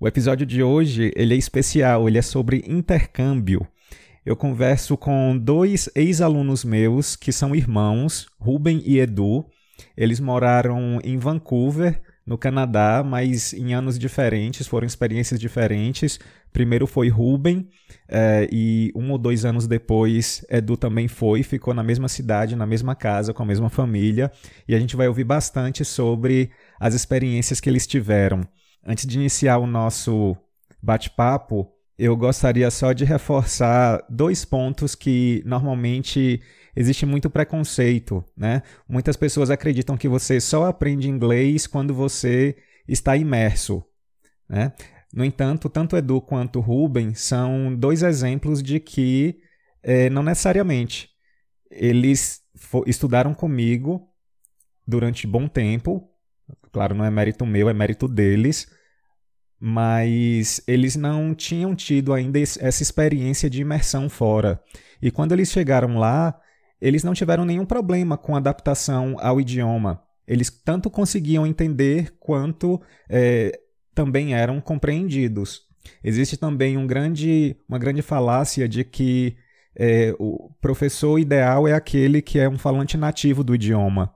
O episódio de hoje ele é especial, ele é sobre intercâmbio. Eu converso com dois ex-alunos meus que são irmãos, Ruben e Edu. Eles moraram em Vancouver, no Canadá, mas em anos diferentes, foram experiências diferentes. Primeiro foi Ruben, é, e um ou dois anos depois, Edu também foi, ficou na mesma cidade, na mesma casa, com a mesma família. E a gente vai ouvir bastante sobre as experiências que eles tiveram. Antes de iniciar o nosso bate-papo, eu gostaria só de reforçar dois pontos que normalmente existe muito preconceito, né? Muitas pessoas acreditam que você só aprende inglês quando você está imerso, né? No entanto, tanto Edu quanto Ruben são dois exemplos de que é, não necessariamente eles estudaram comigo durante bom tempo. Claro, não é mérito meu, é mérito deles mas eles não tinham tido ainda essa experiência de imersão fora. E quando eles chegaram lá, eles não tiveram nenhum problema com adaptação ao idioma. Eles tanto conseguiam entender quanto é, também eram compreendidos. Existe também um grande, uma grande falácia de que é, o professor ideal é aquele que é um falante nativo do idioma.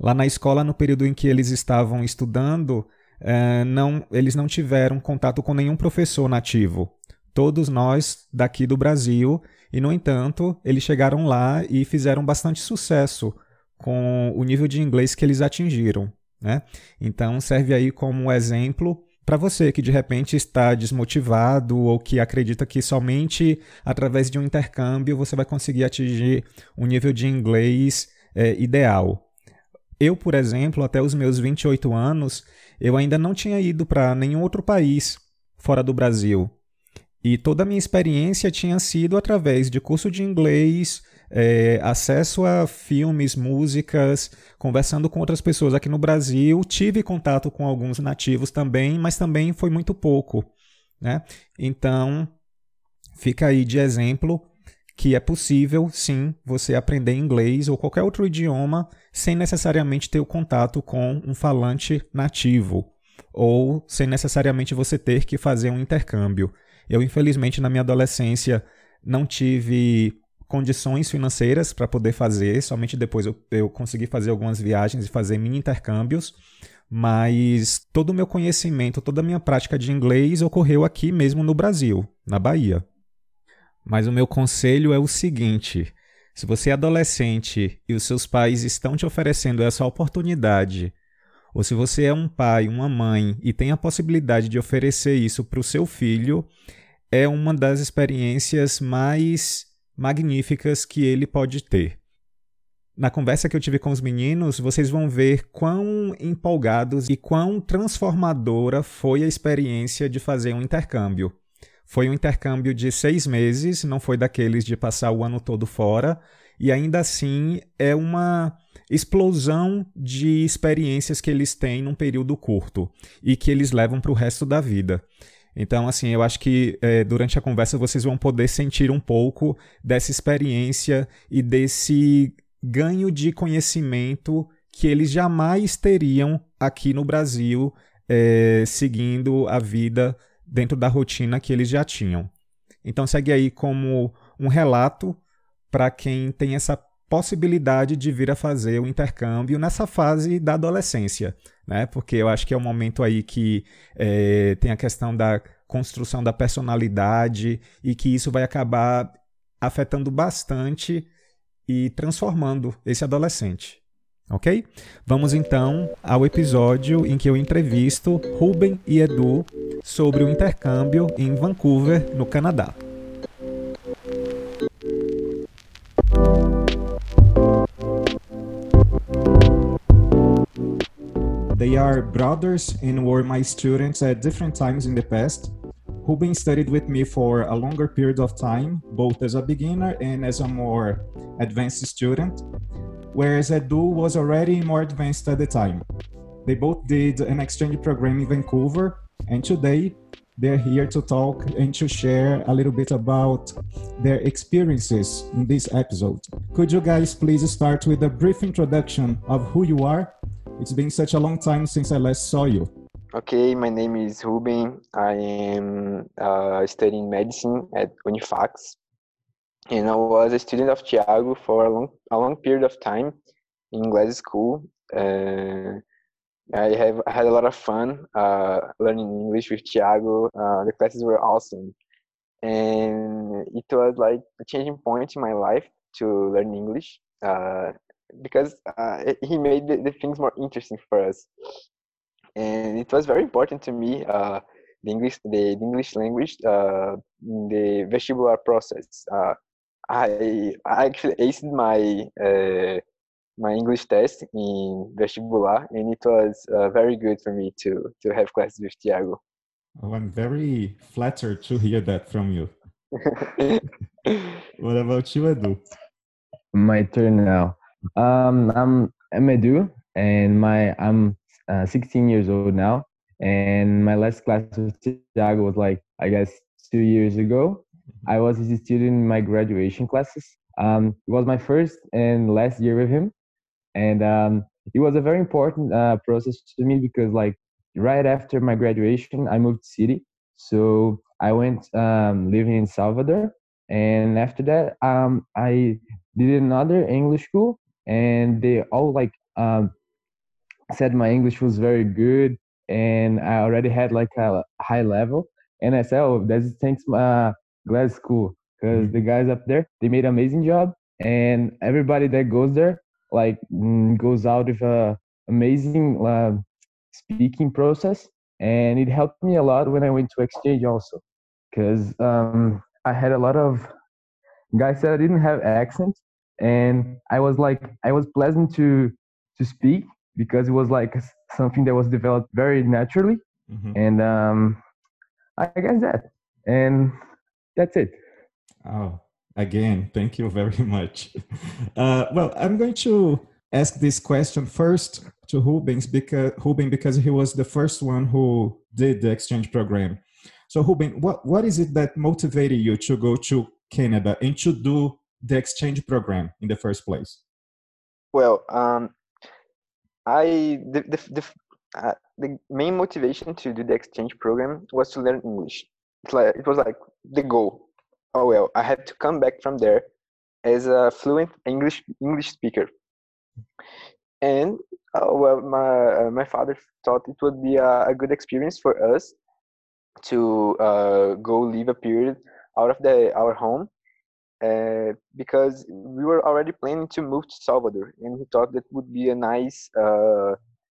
Lá na escola, no período em que eles estavam estudando, é, não, eles não tiveram contato com nenhum professor nativo. Todos nós daqui do Brasil, e no entanto, eles chegaram lá e fizeram bastante sucesso com o nível de inglês que eles atingiram. Né? Então, serve aí como exemplo para você que de repente está desmotivado ou que acredita que somente através de um intercâmbio você vai conseguir atingir um nível de inglês é, ideal. Eu, por exemplo, até os meus 28 anos, eu ainda não tinha ido para nenhum outro país fora do Brasil. E toda a minha experiência tinha sido através de curso de inglês, é, acesso a filmes, músicas, conversando com outras pessoas aqui no Brasil. Tive contato com alguns nativos também, mas também foi muito pouco. Né? Então, fica aí de exemplo que é possível, sim, você aprender inglês ou qualquer outro idioma sem necessariamente ter o contato com um falante nativo ou sem necessariamente você ter que fazer um intercâmbio. Eu, infelizmente, na minha adolescência não tive condições financeiras para poder fazer, somente depois eu, eu consegui fazer algumas viagens e fazer mini intercâmbios, mas todo o meu conhecimento, toda a minha prática de inglês ocorreu aqui mesmo no Brasil, na Bahia. Mas o meu conselho é o seguinte: se você é adolescente e os seus pais estão te oferecendo essa oportunidade, ou se você é um pai, uma mãe e tem a possibilidade de oferecer isso para o seu filho, é uma das experiências mais magníficas que ele pode ter. Na conversa que eu tive com os meninos, vocês vão ver quão empolgados e quão transformadora foi a experiência de fazer um intercâmbio. Foi um intercâmbio de seis meses, não foi daqueles de passar o ano todo fora, e ainda assim é uma explosão de experiências que eles têm num período curto e que eles levam para o resto da vida. Então, assim, eu acho que é, durante a conversa vocês vão poder sentir um pouco dessa experiência e desse ganho de conhecimento que eles jamais teriam aqui no Brasil, é, seguindo a vida dentro da rotina que eles já tinham. Então segue aí como um relato para quem tem essa possibilidade de vir a fazer o intercâmbio nessa fase da adolescência, né? Porque eu acho que é um momento aí que é, tem a questão da construção da personalidade e que isso vai acabar afetando bastante e transformando esse adolescente ok? Vamos então ao episódio em que eu entrevisto Ruben e Edu sobre o intercâmbio em Vancouver, no Canadá. They are brothers and were my students at different times in the past. Ruben studied with me for a longer period of time, both as a beginner and as a more advanced student, whereas Edu was already more advanced at the time. They both did an exchange program in Vancouver, and today they're here to talk and to share a little bit about their experiences in this episode. Could you guys please start with a brief introduction of who you are? It's been such a long time since I last saw you. Okay, my name is Ruben. I am uh, studying medicine at Unifacs, and I was a student of Tiago for a long, a long period of time in Glasgow school. Uh, I have had a lot of fun uh, learning English with Tiago. Uh, the classes were awesome, and it was like a changing point in my life to learn English uh, because uh, he made the, the things more interesting for us and it was very important to me uh, the English the, English language uh, the vestibular process. Uh, I I actually aced my uh, my English test in vestibular, and it was uh, very good for me to to have classes with Tiago. Oh, I'm very flattered to hear that from you. what about you, Edu? My turn now. Um, I'm I'm Edu, and my I'm uh, 16 years old now, and my last class with Tiago was like I guess two years ago. I was his student in my graduation classes. Um, it was my first and last year with him, and um, it was a very important uh, process to me because like right after my graduation, I moved to city, so I went um, living in Salvador, and after that, um, I did another English school, and they all like um, said my English was very good. And I already had like a high level. And I said, oh, that's thanks uh, Glasgow School because mm-hmm. the guys up there they made an amazing job, and everybody that goes there like mm, goes out with a amazing uh, speaking process, and it helped me a lot when I went to exchange also, because um, I had a lot of guys that I didn't have accent, and I was like I was pleasant to to speak because it was like something that was developed very naturally mm-hmm. and um, i guess that and that's it oh again thank you very much uh, well i'm going to ask this question first to Rubens because Ruben because he was the first one who did the exchange program. So Ruben, what, what is it that motivated you to go to Canada and to do the exchange program in the first place? Well, um, I the the the, uh, the main motivation to do the exchange program was to learn English. It's like it was like the goal. Oh well, I had to come back from there as a fluent English English speaker. And oh well, my uh, my father thought it would be a, a good experience for us to uh, go live a period out of the our home uh, because we were already planning to move to Salvador, and he thought that would be a nice uh,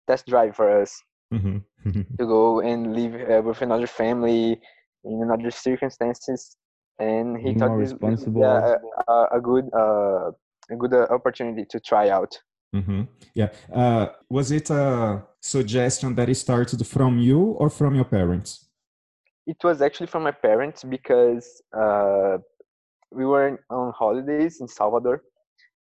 test drive for us mm-hmm. to go and live uh, with another family in another circumstances. And he More thought this would be a, a, good uh, a good uh, opportunity to try out. Mm-hmm. Yeah. was it a suggestion that it started from you or from your parents? It was actually from my parents because we were on holidays in Salvador,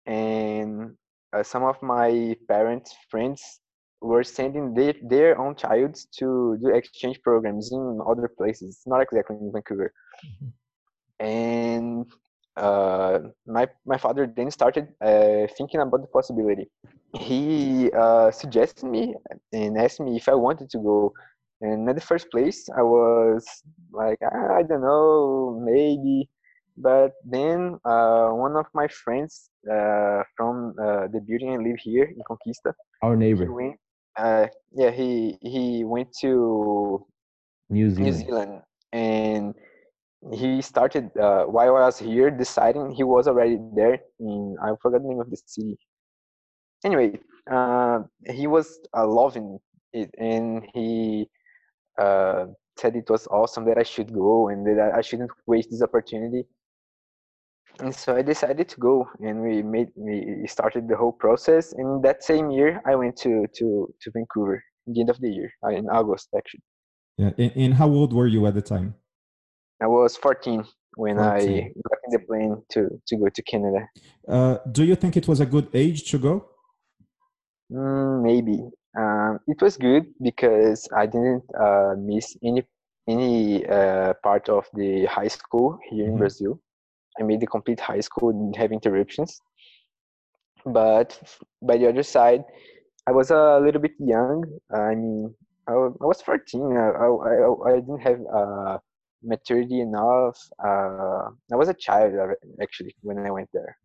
and uh, some of my parents' friends were sending their, their own child to do exchange programs in other places, not exactly in Vancouver. Mm-hmm. And uh, my my father then started uh, thinking about the possibility. He uh, suggested me and asked me if I wanted to go. And at the first place, I was like, ah, I don't know, maybe. But then uh, one of my friends uh, from uh, the building I live here in Conquista, our neighbor, went, uh, yeah, he he went to New Zealand, New Zealand and he started uh, while I was here deciding he was already there in I forgot the name of the city. Anyway, uh, he was loving it and he said it was awesome that I should go and that I shouldn't waste this opportunity and so I decided to go, and we made we started the whole process. And that same year, I went to to to Vancouver, the end of the year, uh, in August actually. Yeah, and, and how old were you at the time? I was 14 when 14. I got in the plane to, to go to Canada. Uh, do you think it was a good age to go? Mm, maybe. Um, it was good because I didn't uh, miss any any uh, part of the high school here in Mhm. Brazil. I made the complete high school, didn't have interruptions. But by the other side, I was a little bit young. I mean, I, I was 14. I, I, I, I didn't have uh, maturity enough. Uh, I was a child uh, actually when I went there.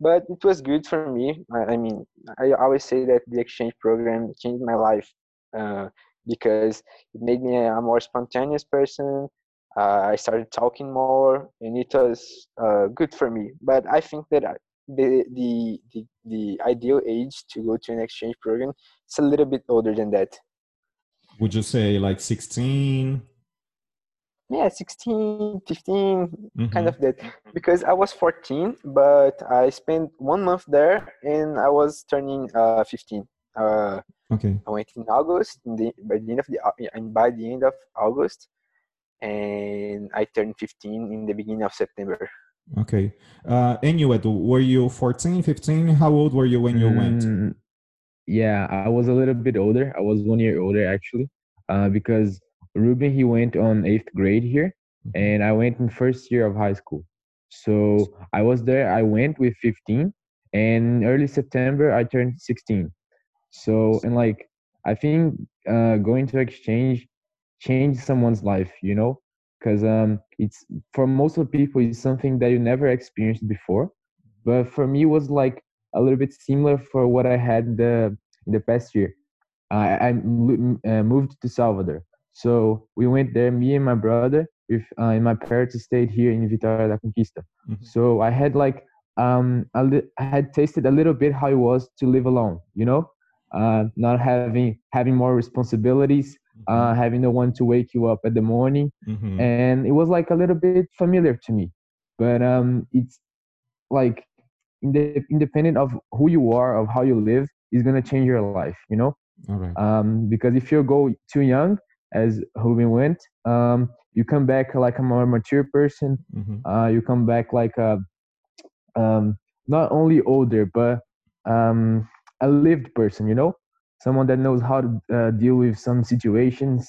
But it was good for me. I, I mean, I always say that the exchange program changed my life uh, because it made me a more spontaneous person. Uh, I started talking more, and it was uh, good for me. But I think that I- the, the the the ideal age to go to an exchange program is a little bit older than that. Would you say like 16? Yeah, 16, 15, kind Mhm. of that. Because I was 14, but I spent one month there, and I was turning uh, 15. Uh, Okay. I went in August, in the, by the end of the and by the end of August, and I turned 15 in the beginning of September. Okay. Uh, and you, Edu, were you 14, 15? How old were you when you went? Mm, Yeah, I was a little bit older. I was one year older actually, uh, because Ruben he went on eighth grade here, and I went in first year of high school. So I was there. I went with 15, and early September I turned 16. So and like I think uh, going to exchange changed someone's life, you know, because um, it's for most of the people it's something that you never experienced before, but for me it was like a little bit similar for what I had the in the past year. I, I uh, moved to Salvador, so we went there. Me and my brother, with uh, and my parents stayed here in Vitória da Conquista. Mhm. So I had like um a li- I had tasted a little bit how it was to live alone. You know, uh, not having having more responsibilities, uh, having the one to wake you up at the morning, Mhm. and it was like a little bit familiar to me. But um, it's like inde- independent of who you are, of how you live, is gonna change your life. You know, right. um, because if you go too young, as Ruben went, um, you come back like a more mature person. Mhm. Uh, you come back like a um, not only older, but um, a lived person. You know, someone that knows how to uh, deal with some situations.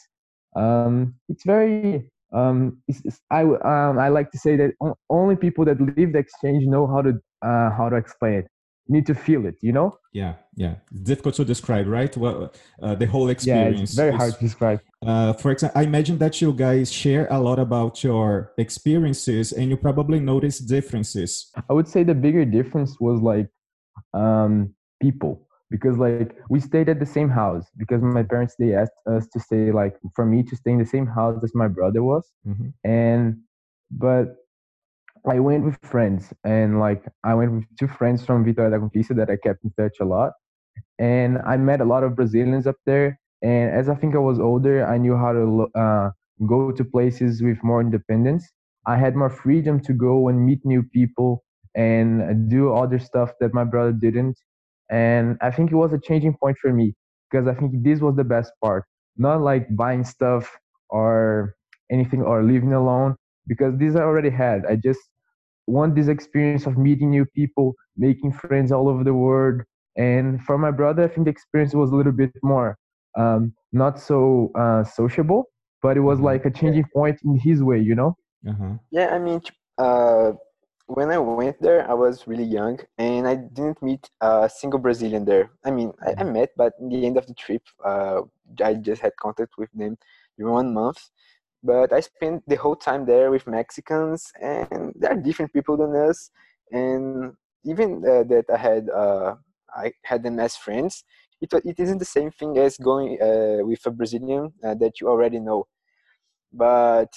Um, it's very. Um, it's, it's- I um, I like to say that only people that leave the exchange know how to uh, how to explain it. You need to feel it. You know. Yeah, yeah. Difficult to describe, right? Well, uh, the whole Yeah, experience. it's very hard to describe. Uh, for example, I imagine that you guys share a lot about your experiences, and you probably notice differences. I would say the bigger difference was like um, people because like we stayed at the same house because my parents they asked us to stay like for me to stay in the same house as my brother was Mhm. and but I went with friends and like I went with two friends from Vitória da Conquista that I kept in touch a lot and I met a lot of Brazilians up there and as I think I was older I knew how to uh, go to places with more independence I had more freedom to go and meet new people and do other stuff that my brother didn't. And I think it was a changing point for me because I think this was the best part. Not like buying stuff or anything or living alone because this I already had. I just want this experience of meeting new people, making friends all over the world. And for my brother, I think the experience was a little bit more um, not so uh, sociable, but it was Mhm. like a changing point in his way, you know? Uh-huh. Yeah, I mean, uh, when I went there, I was really young, and I didn't meet a single Brazilian there. I mean, I, I met, but in the end of the trip, uh, I just had contact with them during one month. But I spent the whole time there with Mexicans, and they're different people than us. And even uh, that I had, uh, I had them as friends. It it isn't the same thing as going uh, with a Brazilian uh, that you already know. But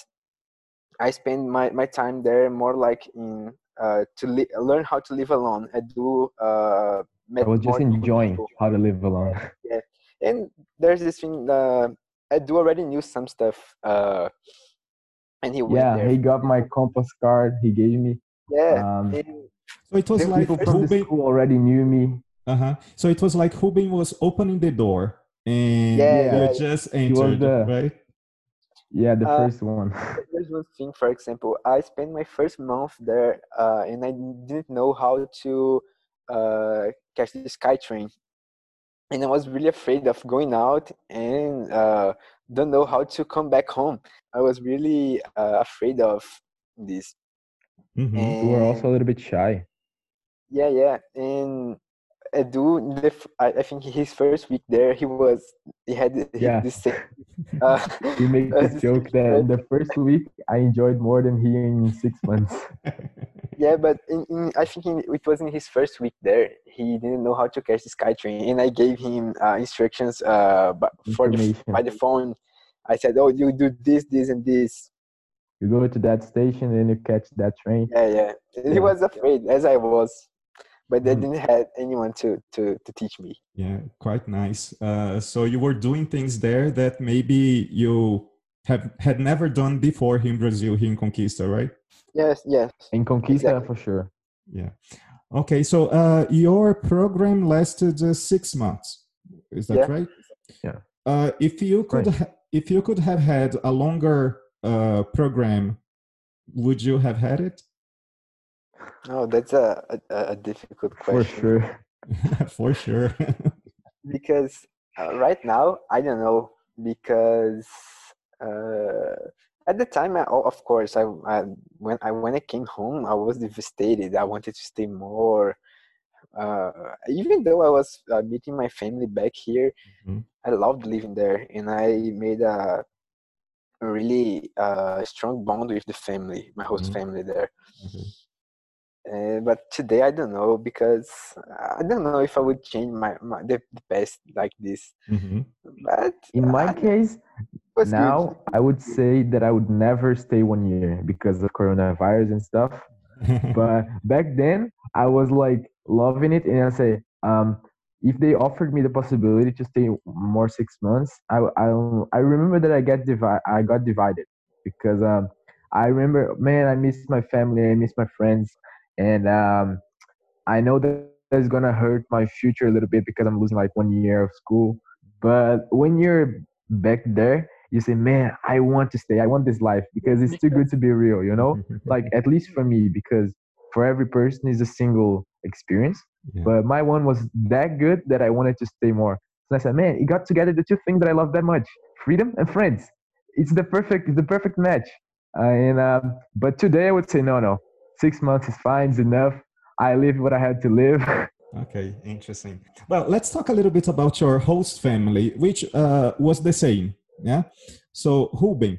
I spend my, my time there more like in uh, to li- learn how to live alone. I do. Uh, I was just enjoying people. how to live alone. Yeah, And there's this thing. Uh, I do already knew some stuff. Uh, and he went yeah, there. he got my compass card. He gave me. yeah. Um, and So it was like people from the Ruben. school already knew me. Uh-huh. So it was like Ruben was opening the door, and Yeah, you yeah. just He was entered, the- right? Yeah, the Uh, first one. There's one thing, for example, I spent my first month there, uh, and I didn't know how to uh, catch the SkyTrain, and I was really afraid of going out and uh, don't know how to come back home. I was really uh, afraid of this. Mhm. you were also a little bit shy. Yeah, yeah, and Edu, the, f- I, I think his first week there, he was he had the- Yeah. the same. Uh, We make uh, the joke that in the first week I enjoyed more than he in six months. Yeah, but in, in I think in, it was in his first week there. He didn't know how to catch the SkyTrain, and I gave him uh, instructions uh, but for the, by the phone. I said, "Oh, you do this, this, and this." You go to that station and you catch that train. Yeah, yeah. And He was afraid, as I was, but they Mhm. didn't have anyone to to to teach me. Yeah, quite nice. Uh, so you were doing things there that maybe you have had never done before here in Brazil, here in Conquista, right? Yes, yes. In Conquista Exactly. for sure. Yeah. Okay, so uh, your program lasted uh, six months. Is that Yeah. right? Yeah. Uh, if you could, Right. ha- if you could have had a longer uh, program, would you have had it? Oh, that's a a, a difficult question. For sure. For sure. because uh, right now I don't know because uh, at the time I, oh, of course I, I when I when I came home I was devastated I wanted to stay more uh, even though I was uh, meeting my family back here Mhm. I loved living there and I made a really uh, strong bond with the family my host Mhm. family there Okay. Uh, but today I don't know because I don't know if I would change my, my the, the past like this Mhm. but In my I- case, it was good. now I would say that I would never stay one year because of coronavirus and stuff. But back then, I was like loving it, and I say, um, if they offered me the possibility to stay more six months, I I, I remember that I get divi- I got divided because um, I remember, man, I miss my family, I miss my friends, and um, I know that it's gonna hurt my future a little bit because I'm losing like one year of school. But when you're back there, you say, man, I want to stay. I want this life because it's too good to be real, you know? Like, at least for me, because for every person is a single experience. Yeah. But my one was that good that I wanted to stay more. So I said, man, it got together the two things that I love that much freedom and friends. It's the perfect, it's the perfect match. Uh, and um, but today I would say no, no. Six months is fine, it's enough. I live what I had to live. Okay, interesting. Well, let's talk a little bit about your host family, which uh, was the same. Yeah. So, Ruben,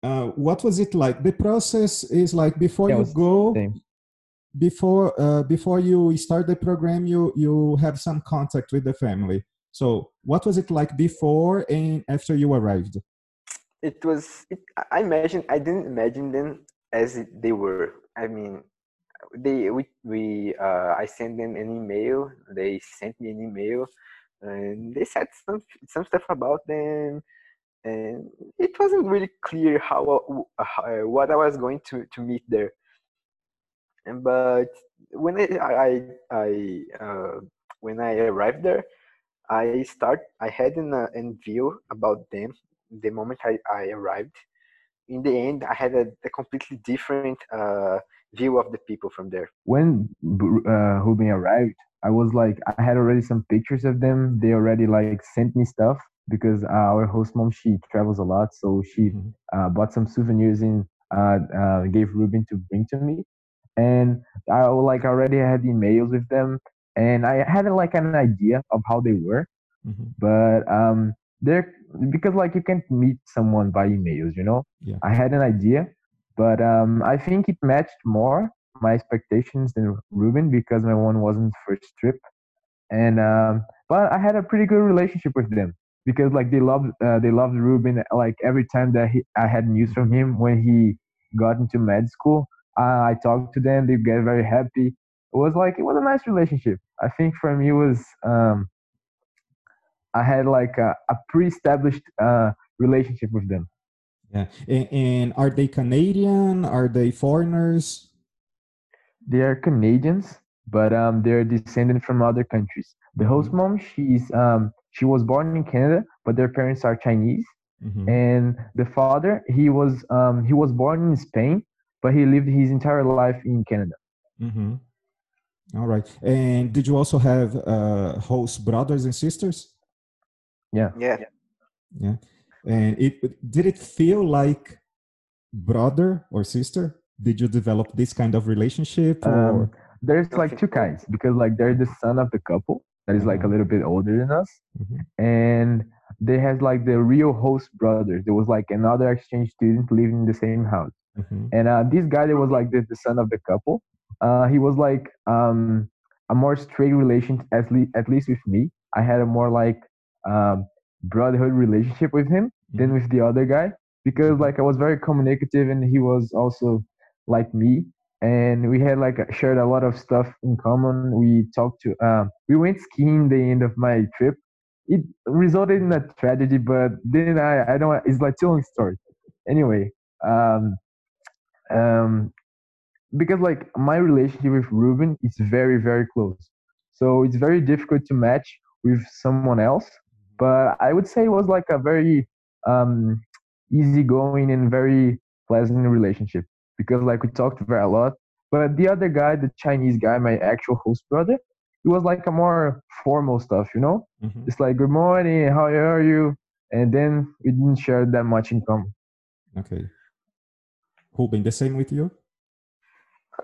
uh, what was it like? The process is like before Yeah, you go, before uh, before you start the program, you you have some contact with the family. So, what was it like before and after you arrived? it was it, i imagine i didn't imagine them as they were i mean they we, we uh, i sent them an email they sent me an email and they said some some stuff about them and it wasn't really clear how, uh, how what i was going to to meet there and but when i i i uh, when i arrived there i start i had an, uh, an view about them the moment I, I arrived. In the end, I had a, a completely different uh, view of the people from there. when uh, Ruben arrived, I was like, I had already some pictures of them. They already like sent me stuff because uh, our host mom she travels a lot, so she Mhm. uh, bought some souvenirs and uh, uh, gave Ruben to bring to me. And I like already had emails with them, and I had like an idea of how they were, Mhm. but um, they're because like you can't meet someone by emails, you know. Yeah. I had an idea, but um, I think it matched more my expectations than Ruben because my one wasn't first trip, and um, but I had a pretty good relationship with them because like they loved uh, they loved Ruben. Like every time that he, I had news from him when he got into med school, uh, I talked to them. They get very happy. It was like it was a nice relationship. I think for me it was um, I had like a, a pre-established uh, relationship with them. Yeah. And, and are they Canadian? Are they foreigners? They are Canadians, but um, they're descended from other countries. The host Mhm. mom, she's um, she was born in Canada, but their parents are Chinese, Mm-hmm. And the father, he was um, he was born in Spain, but he lived his entire life in Canada. Mm-hmm. All right. And did you also have uh, host brothers and sisters? Yeah. Yeah. Yeah. And it did it feel like brother or sister? Did you develop this kind of relationship? Um, there's like two kinds because like they're the son of the couple that is like a Uh-huh. little bit older than us, Mhm. and they has like the real host brothers. There was like another exchange student living in the same house. Mhm. And uh, this guy that was like the, the son of the couple, uh, he was like um, a more straight relation, at least at least with me. I had a more like um, brotherhood relationship with him than with the other guy because like I was very communicative and he was also like me. And we had like shared a lot of stuff in common. We talked to, um, we went skiing the end of my trip. It resulted in a tragedy, but then I, I don't, it's like too long story. Anyway, um, um, because like my relationship with Ruben is very very close, so it's very difficult to match with someone else. But I would say it was like a very um, easygoing and very pleasant relationship because like we talked very a lot. But the other guy, the Chinese guy, my actual host brother, it was like a more formal stuff, you know. Mhm. It's like good morning, how are you? And then we didn't share that much in common. Okay. Ruben, the same with you?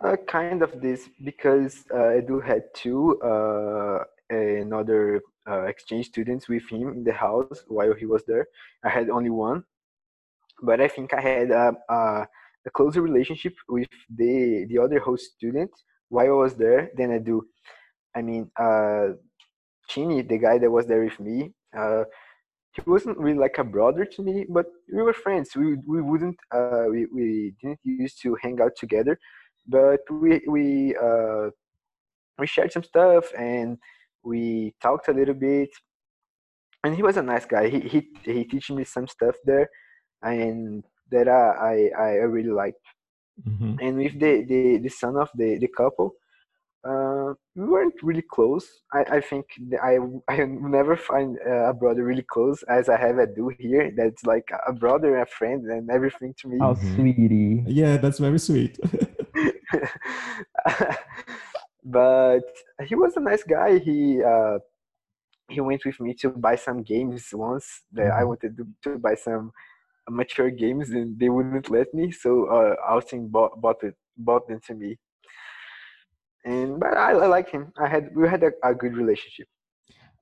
Uh, kind of this because uh, do had two uh, another uh, exchange students with him in the house while he was there. I had only one, but I think I had a, a, a closer relationship with the the other host student while I was there than I do. I mean, uh, Chini, the guy that was there with me, uh, he wasn't really like a brother to me, but we were friends. We we wouldn't uh, we we didn't used to hang out together, but we we uh, we shared some stuff and we talked a little bit. And he was a nice guy. He he he teach me some stuff there, and that I I, I really liked. Mhm. And with the the, the son of the the couple, uh, we weren't really close. I, I think th- I I never find uh, a brother really close as I have Edu here. That's like a brother, a friend, and everything to me. Oh, sweetie. Yeah, that's very sweet. but he was a nice guy. He uh, he went with me to buy some games once that I Mhm. wanted to, to buy some mature games and they wouldn't let me. So uh, Austin bought bought it bought them to me. And but I, I like him. I had we had a, a good relationship.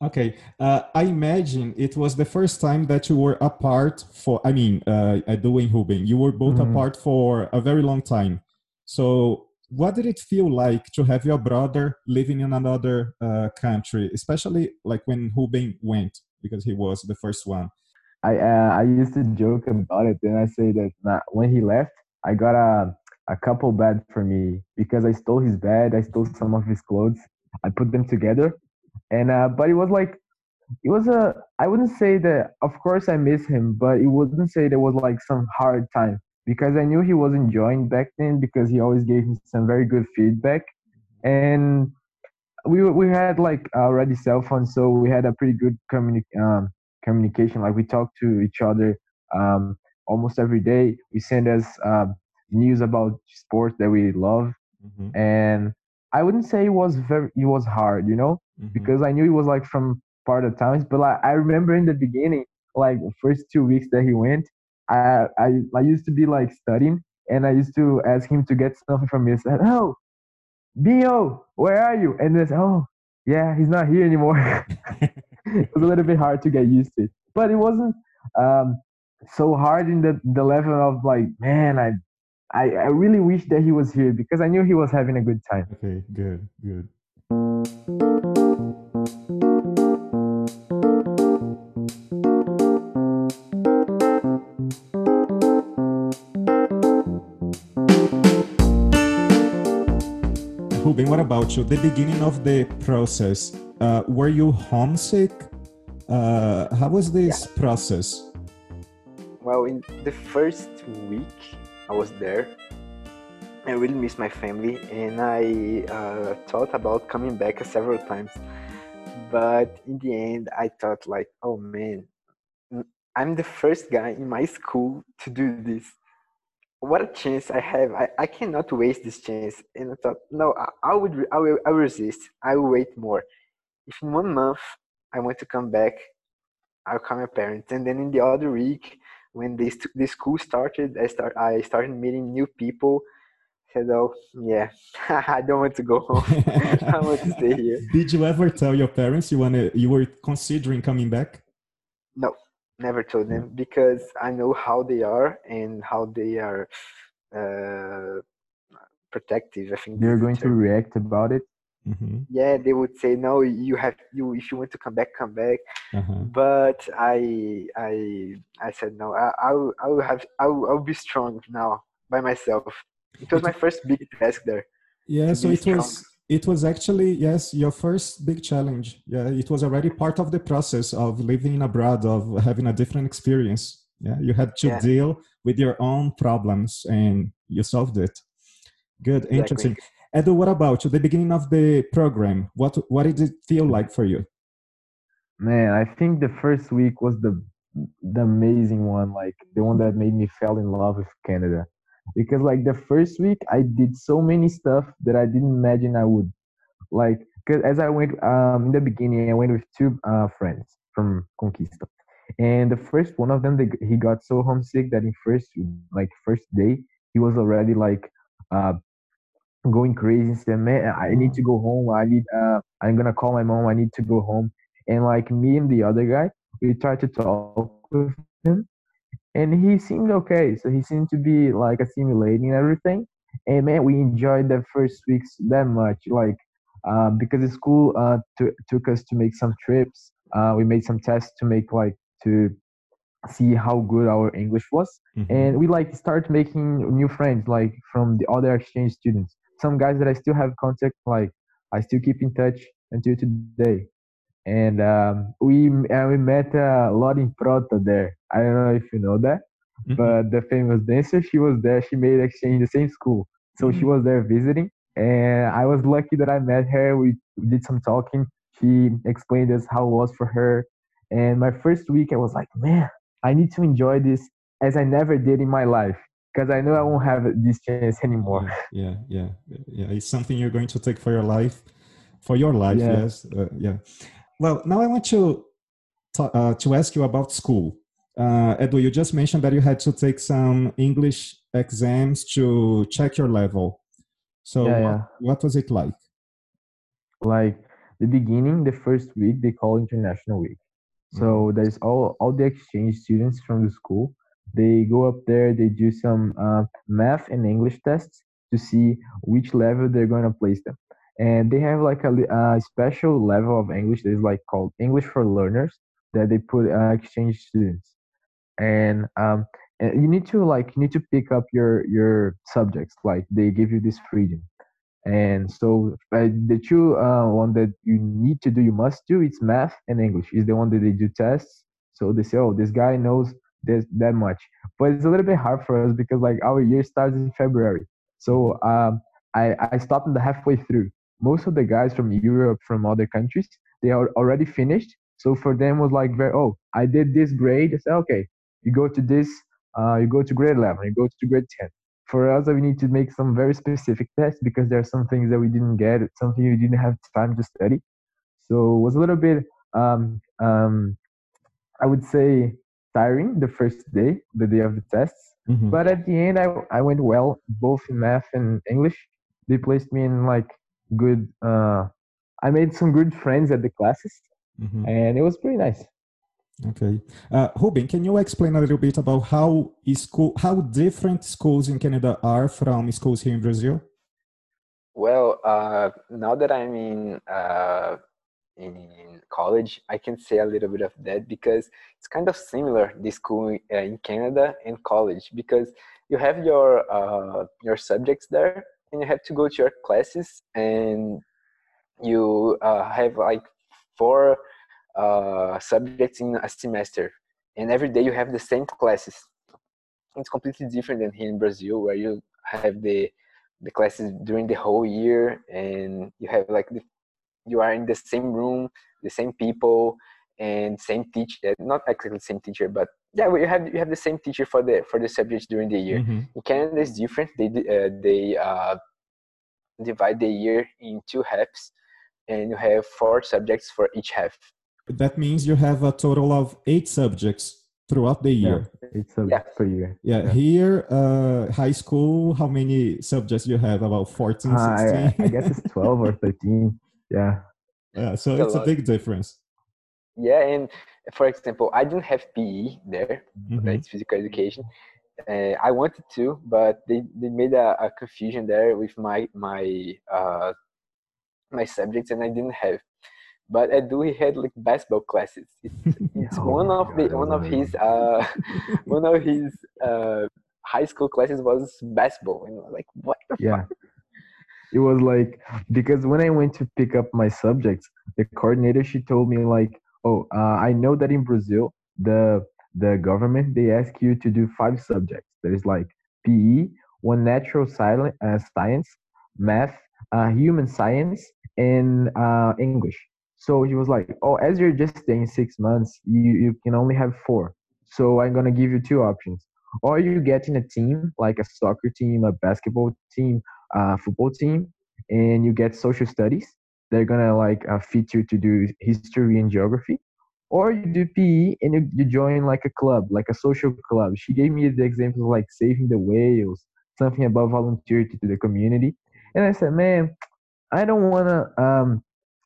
Okay, uh, I imagine it was the first time that you were apart for. I mean, uh, Edu and Ruben, you were both Mhm. apart for a very long time. So, what did it feel like to have your brother living in another uh, country, especially like when Ruben went because he was the first one? I uh, I used to joke about it, and I say that nah, when he left, I got a a couple bed for me because I stole his bed, I stole some of his clothes, I put them together, and uh, but it was like it was a I wouldn't say that. Of course, I miss him, but it wouldn't say there was like some hard time because I knew he was enjoying back then because he always gave me some very good feedback, and we we had like already cell phones, so we had a pretty good communi- um, communication. Like we talked to each other um, almost every day. We send us um, news about sports that we love, Mhm, and I wouldn't say it was very it was hard, you know, mhm. because I knew it was like from part of times. But like I remember in the beginning, like the first two weeks that he went, I I I used to be like studying, and I used to ask him to get something from me. I said, "Oh, Bio, where are you?" And then, "Oh, yeah, he's not here anymore." it was a little bit hard to get used to but it wasn't um, so hard in the the level of like, man, I, I I really wish that he was here because I knew he was having a good time. Okay, good, good. Ruben, what about you? The beginning of the process, uh, were you homesick? Uh, how was this process? Well, in the first week I was there, I really missed my family, and I uh, thought about coming back several times. But in the end, I thought like, oh man, I'm the first guy in my school to do this. What a chance I have. I, I cannot waste this chance. And I thought, no, I, I would, I will, I will resist. I will wait more. If in one month I want to come back, I'll call my parents. And then in the other week, when this the school started, I start I started meeting new people. Said, oh yeah, I don't want to go home. I want to stay here. Did you ever tell your parents you wanna you were considering coming back? No, never told them because I know how they are and how they are uh, protective. I think They're going to react about it. Mm-hmm. yeah they would say no you have you if you want to come back come back Uh-huh. but i i i said no i i will, I will have I will, I will be strong now by myself it was my first big task there Yeah, so be it was it was actually yes your first big challenge. Yeah, it was already part of the process of living abroad, of having a different experience. Yeah, you had to Yeah. deal with your own problems and you solved it. Good, interesting. Edu, what about you? The beginning of the program, what what did it feel like for you? Man, I think the first week was the the amazing one, like the one that made me fell in love with Canada. Because like the first week I did so many stuff that I didn't imagine I would. Like cause as I went um in the beginning I went with two uh friends from Conquista. And the first one of them they, he got so homesick that in first like first day he was already like uh going crazy and said, Man, I need to go home. I need uh I'm gonna call my mom, I need to go home and like me and the other guy, we tried to talk with him, and he seemed okay. So he seemed to be like assimilating everything. And man, we enjoyed the first weeks that much, like uh, because the school uh, t- took us to make some trips. Uh, we made some tests to make like to see how good our English was, Mhm. and we like start making new friends like from the other exchange students. Some guys that I still have contact, like I still keep in touch until today and um, we uh, we met uh, Lore Improta there. I don't know if you know that, Mhm. but the famous dancer, she was there. She made exchange in the same school, so she Mhm. was there visiting, and I was lucky that I met her. We did some talking. She explained us how it was for her, and my first week, I was like, man, I need to enjoy this as I never did in my life, because I know I won't have this chance anymore. yeah, yeah, yeah, yeah. It's something you're going to take for your life, for your life. Yeah. Yes, uh, yeah. Well, now I want to uh, to ask you about school. Uh, Edu, you just mentioned that you had to take some English exams to check your level. So, Yeah, what- yeah. what was it like? like the beginning the first week they call international week so there's all all the exchange students from the school they go up there they do some uh, math and english tests to see which level they're going to place them and they have like a, a special level of english that is like called english for learners that they put uh, exchange students and um and you need to like you need to pick up your your subjects like they give you this freedom and so uh, the two uh, one that you need to do, you must do, it's math and English. Is the one that they do tests. So they say, oh, this guy knows this that much. But it's a little bit hard for us because like our year starts in February. So um, I I stopped in the halfway through. Most of the guys from Europe, from other countries, they are already finished. So for them was like very, oh, I did this grade. I said, okay, you go to this, uh, you go to grade 11, you go to grade 10 for us we need to make some very specific tests because there are some things that we didn't get something we didn't have time to study so it was a little bit um, um, i would say tiring the first day the day of the tests Mhm. but at the end I, I went well both in math and english they placed me in like good uh, i made some good friends at the classes Mhm. and it was pretty nice Okay. Uh, Ruben, can you explain a little bit about how is school, how different schools in Canada are from schools here in Brazil? Well, uh, now that I'm in, uh, in college, I can say a little bit of that because it's kind of similar the school uh, in Canada and college because you have your uh, your subjects there and you have to go to your classes and you uh, have like four uh, subjects in a semester and every day you have the same classes. It's completely different than here in Brazil where you have the the classes during the whole year and you have like the, you are in the same room the same people and same teacher not exactly the same teacher but yeah, we have you have the same teacher for the for the subjects during the year. Mm-hmm. In Canada, it's different. They uh, they uh, divide the year in two halves, and you have four subjects for each half. That means you have a total of eight subjects throughout the year. Yeah, eight subjects per year. Yeah, Yeah. here, uh, high school, how many subjects you have? About 14, Uh, 16? I, I guess it's 12 or 13. Yeah. yeah, so It's a it's a lot. big difference. Yeah, and for example, I didn't have PE there. Mhm. That's physical education. Uh, I wanted to, but they, they made a, a confusion there with my my uh, my subjects, and I didn't have. But Edu he had like basketball classes. It's, it's Oh one of the God, I one of his uh, one of his uh, high school classes was basketball, and I was like what? The Yeah. It was like because when I went to pick up my subjects, the coordinator she told me like, "Oh, uh, I know that in Brazil, the the government they ask you to do five subjects. There's like PE, one natural uh, science, math, uh, human science, and uh, English." So he was like, "Oh, as you're just staying six months, you you can only have four. So I'm gonna give you two options. Or you get in a team like a soccer team, a basketball team, a football team and you get social studies they're gonna like uh, fit you to do history and geography or you do pe and you, you join like a club like a social club. She gave me the examples like saving the whales something about volunteering to the community. And i said man i don't wanna um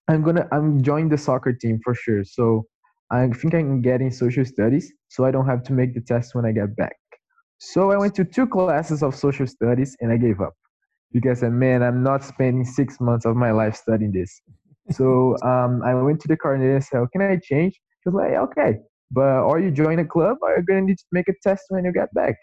i'm gonna i'm joining the soccer team for sure. So i think i can get in social studies so i don't have to make the test when i get back. So i went to two classes of social studies and i gave up because man, I'm not spending six months of my life studying this. So um, I went to the coordinator and said, oh, "Can I change?" She was like, "Okay, but or you join a club, or you're gonna need to make a test when you get back."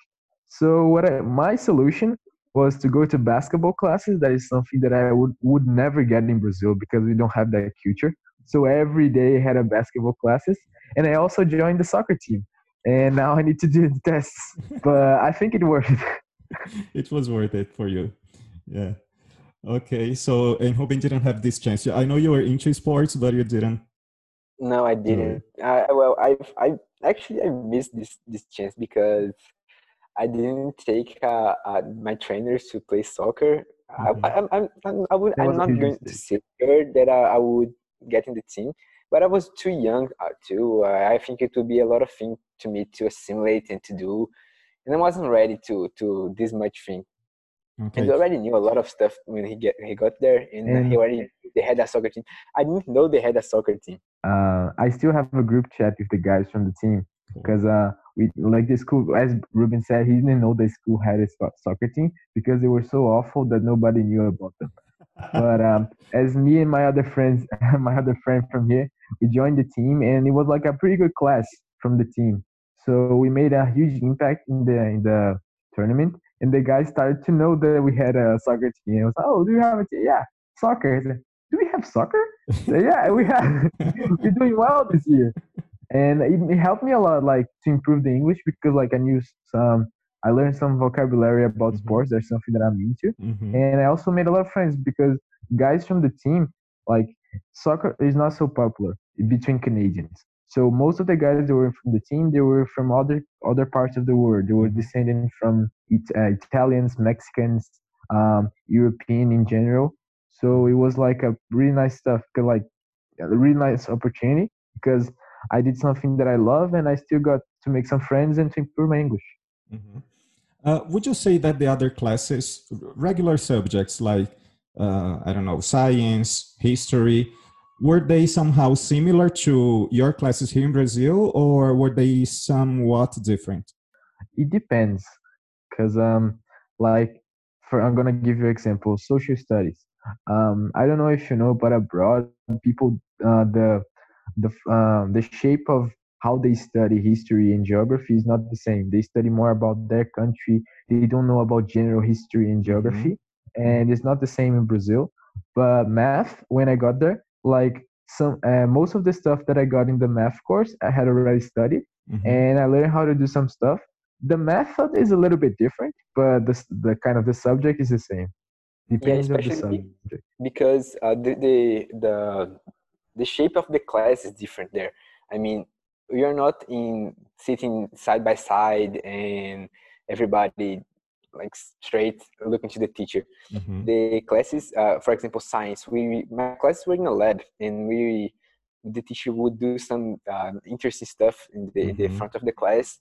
So what I, my solution was to go to basketball classes. That is something that I would would never get in Brazil because we don't have that culture. So every day I had a basketball classes, and I also joined the soccer team. And now I need to do the tests, but I think it worked. it was worth it for you. Yeah. Okay. So, and Ruben didn't have this chance. I know you were into sports, but you didn't. No, I didn't. I, well, I I actually I missed this this chance because I didn't take uh, uh, my trainers to play soccer. I, I, I'm, I'm, I'm, I would, I'm not going to say that I, I would get in the team, but I was too young uh, too. Uh, I think it would be a lot of thing to me to assimilate and to do, and I wasn't ready to to this much thing. Okay. And I already knew a lot of stuff when he get he got there, and, And- he already they had a soccer team. I didn't know they had a soccer team. uh, I still have a group chat with the guys from the team because uh, we like the school. As Ruben said, he didn't know the school had a soccer team because they were so awful that nobody knew about them. But um, as me and my other friends, my other friend from here, we joined the team, and it was like a pretty good class from the team. So we made a huge impact in the in the tournament, and the guys started to know that we had a soccer team. I was like, "Oh, do you have a team? Yeah, soccer." Said, "Do we have soccer?" Said, yeah, we have. We're doing well this year, and it, it helped me a lot, like to improve the English because like I knew some. I learned some vocabulary about Mhm. sports. There's something that I'm into, Mhm. and I also made a lot of friends because guys from the team, like soccer is not so popular between Canadians. So most of the guys that were from the team, they were from other other parts of the world. They were descended from it, uh, Italians, Mexicans, um, European in general. So it was like a really nice stuff, 'cause, like a really nice opportunity because I did something that I love and I still got to make some friends and to improve my English. Mhm. Uh, would you say that the other classes, regular subjects like, uh, I don't know, science, history, were they somehow similar to your classes here in Brazil or were they somewhat different? it depends because um like for i'm gonna give you an example social studies. Um i don't know if you know but abroad people uh, the the um, the shape of how they study history and geography is not the same. They study more about their country. They don't know about general history and geography and it's not the same in brazil. But math when i got there like some uh, most of the stuff that i got in the math course i had already studied Mhm. and I learned how to do some stuff. The method is a little bit different, but the the kind of the subject is the same. Depends on the subject. because uh, the, the the the shape of the class is different there. I mean, we are not in sitting side by side and everybody like straight looking to the teacher. Mhm. The classes, uh, for example, science. We my classes were in a lab, and we the teacher would do some uh, interesting stuff in the, the Mhm. front of the class,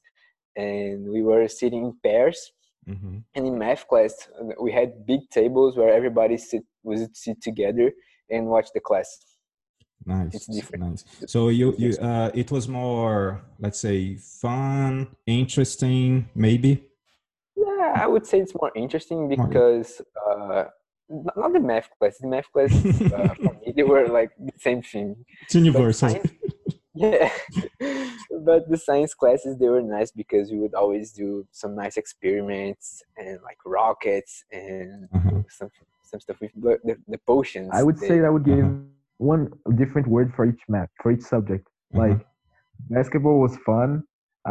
and we were sitting in pairs. Mhm. And in math class, we had big tables where everybody sit would sit together and watch the class. Nice, It's different. nice. So you, you, uh, it was more, let's say, fun, interesting, maybe. Yeah, I would say it's more interesting because uh, not the math class. The math class uh, for me they were like the same thing. It's universal. science- Yeah, but the science classes they were nice because we would always do some nice experiments and like rockets and Uh-huh. some some stuff with the, the, the potions. I would they- say I would give Uh-huh. one different word for each map, for each subject. Uh-huh. Like basketball was fun,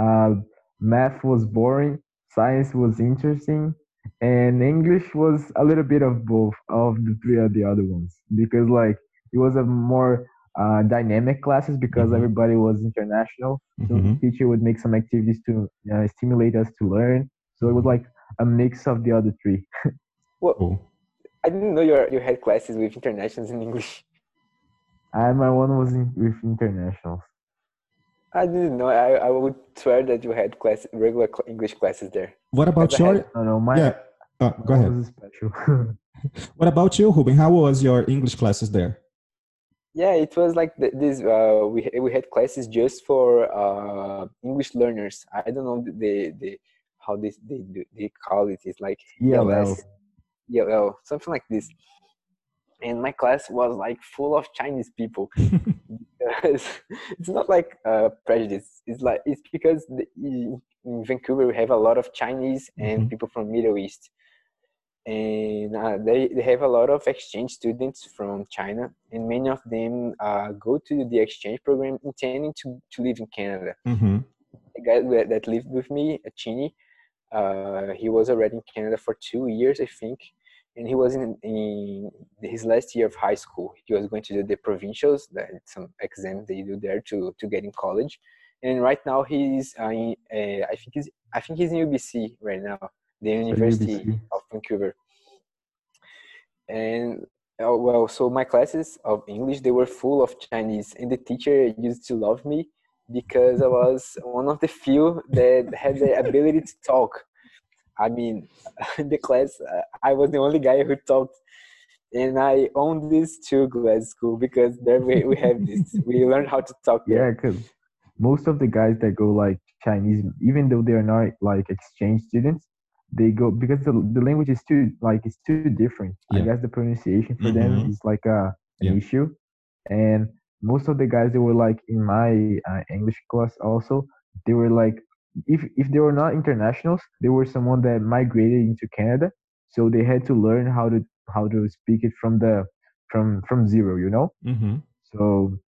uh, math was boring, science was interesting, and English was a little bit of both of the three of the other ones because like it was a more uh, dynamic classes because Mhm. everybody was international. So Mhm. the teacher would make some activities to uh, stimulate us to learn. So it was like a mix of the other three. Well, Cool. I didn't know you you had classes with internationals in English. And my one was in, with internationals. I didn't know. I, I would swear that you had class regular cl- English classes there. What about Ever your? had- No, no, my, Yeah. Uh, go ahead. was special. What about you, Ruben? How was your English classes there? Yeah, it was like this. Uh, we we had classes just for uh, English learners. I don't know the the how this they they call it. It's like ELL. ELS, ELL, something like this. And my class was like full of Chinese people. because it's not like uh, prejudice. It's like it's because the, in Vancouver we have a lot of Chinese and Mhm. people from Middle East, and uh, they they have a lot of exchange students from China, and many of them uh, go to the exchange program intending to to live in Canada. hmm The guy that that lived with me, a Chini, uh, he was already in Canada for two years, I think, and he was in, in his last year of high school. He was going to do the provincials, that some exams they do there to to get in college. And right now he's uh, in, uh, I think he's I think he's in UBC right now, the University UBC. of Vancouver. And uh, well, so my classes of English they were full of Chinese, and the teacher used to love me because I was one of the few that had the ability to talk. I mean, in the class, uh, I was the only guy who talked, and I owned this to grad school because there we, we have this. We learned how to talk. Yeah, because most of the guys that go like Chinese, even though they are not like exchange students, they go because the, the language is too like it's too different. I guess the pronunciation for them Mhm. is like a an Yeah. issue, and most of the guys that were like in my uh, English class also, they were like if if they were not internationals, they were someone that migrated into Canada, so they had to learn how to how to speak it from the from from zero, you know. hmm So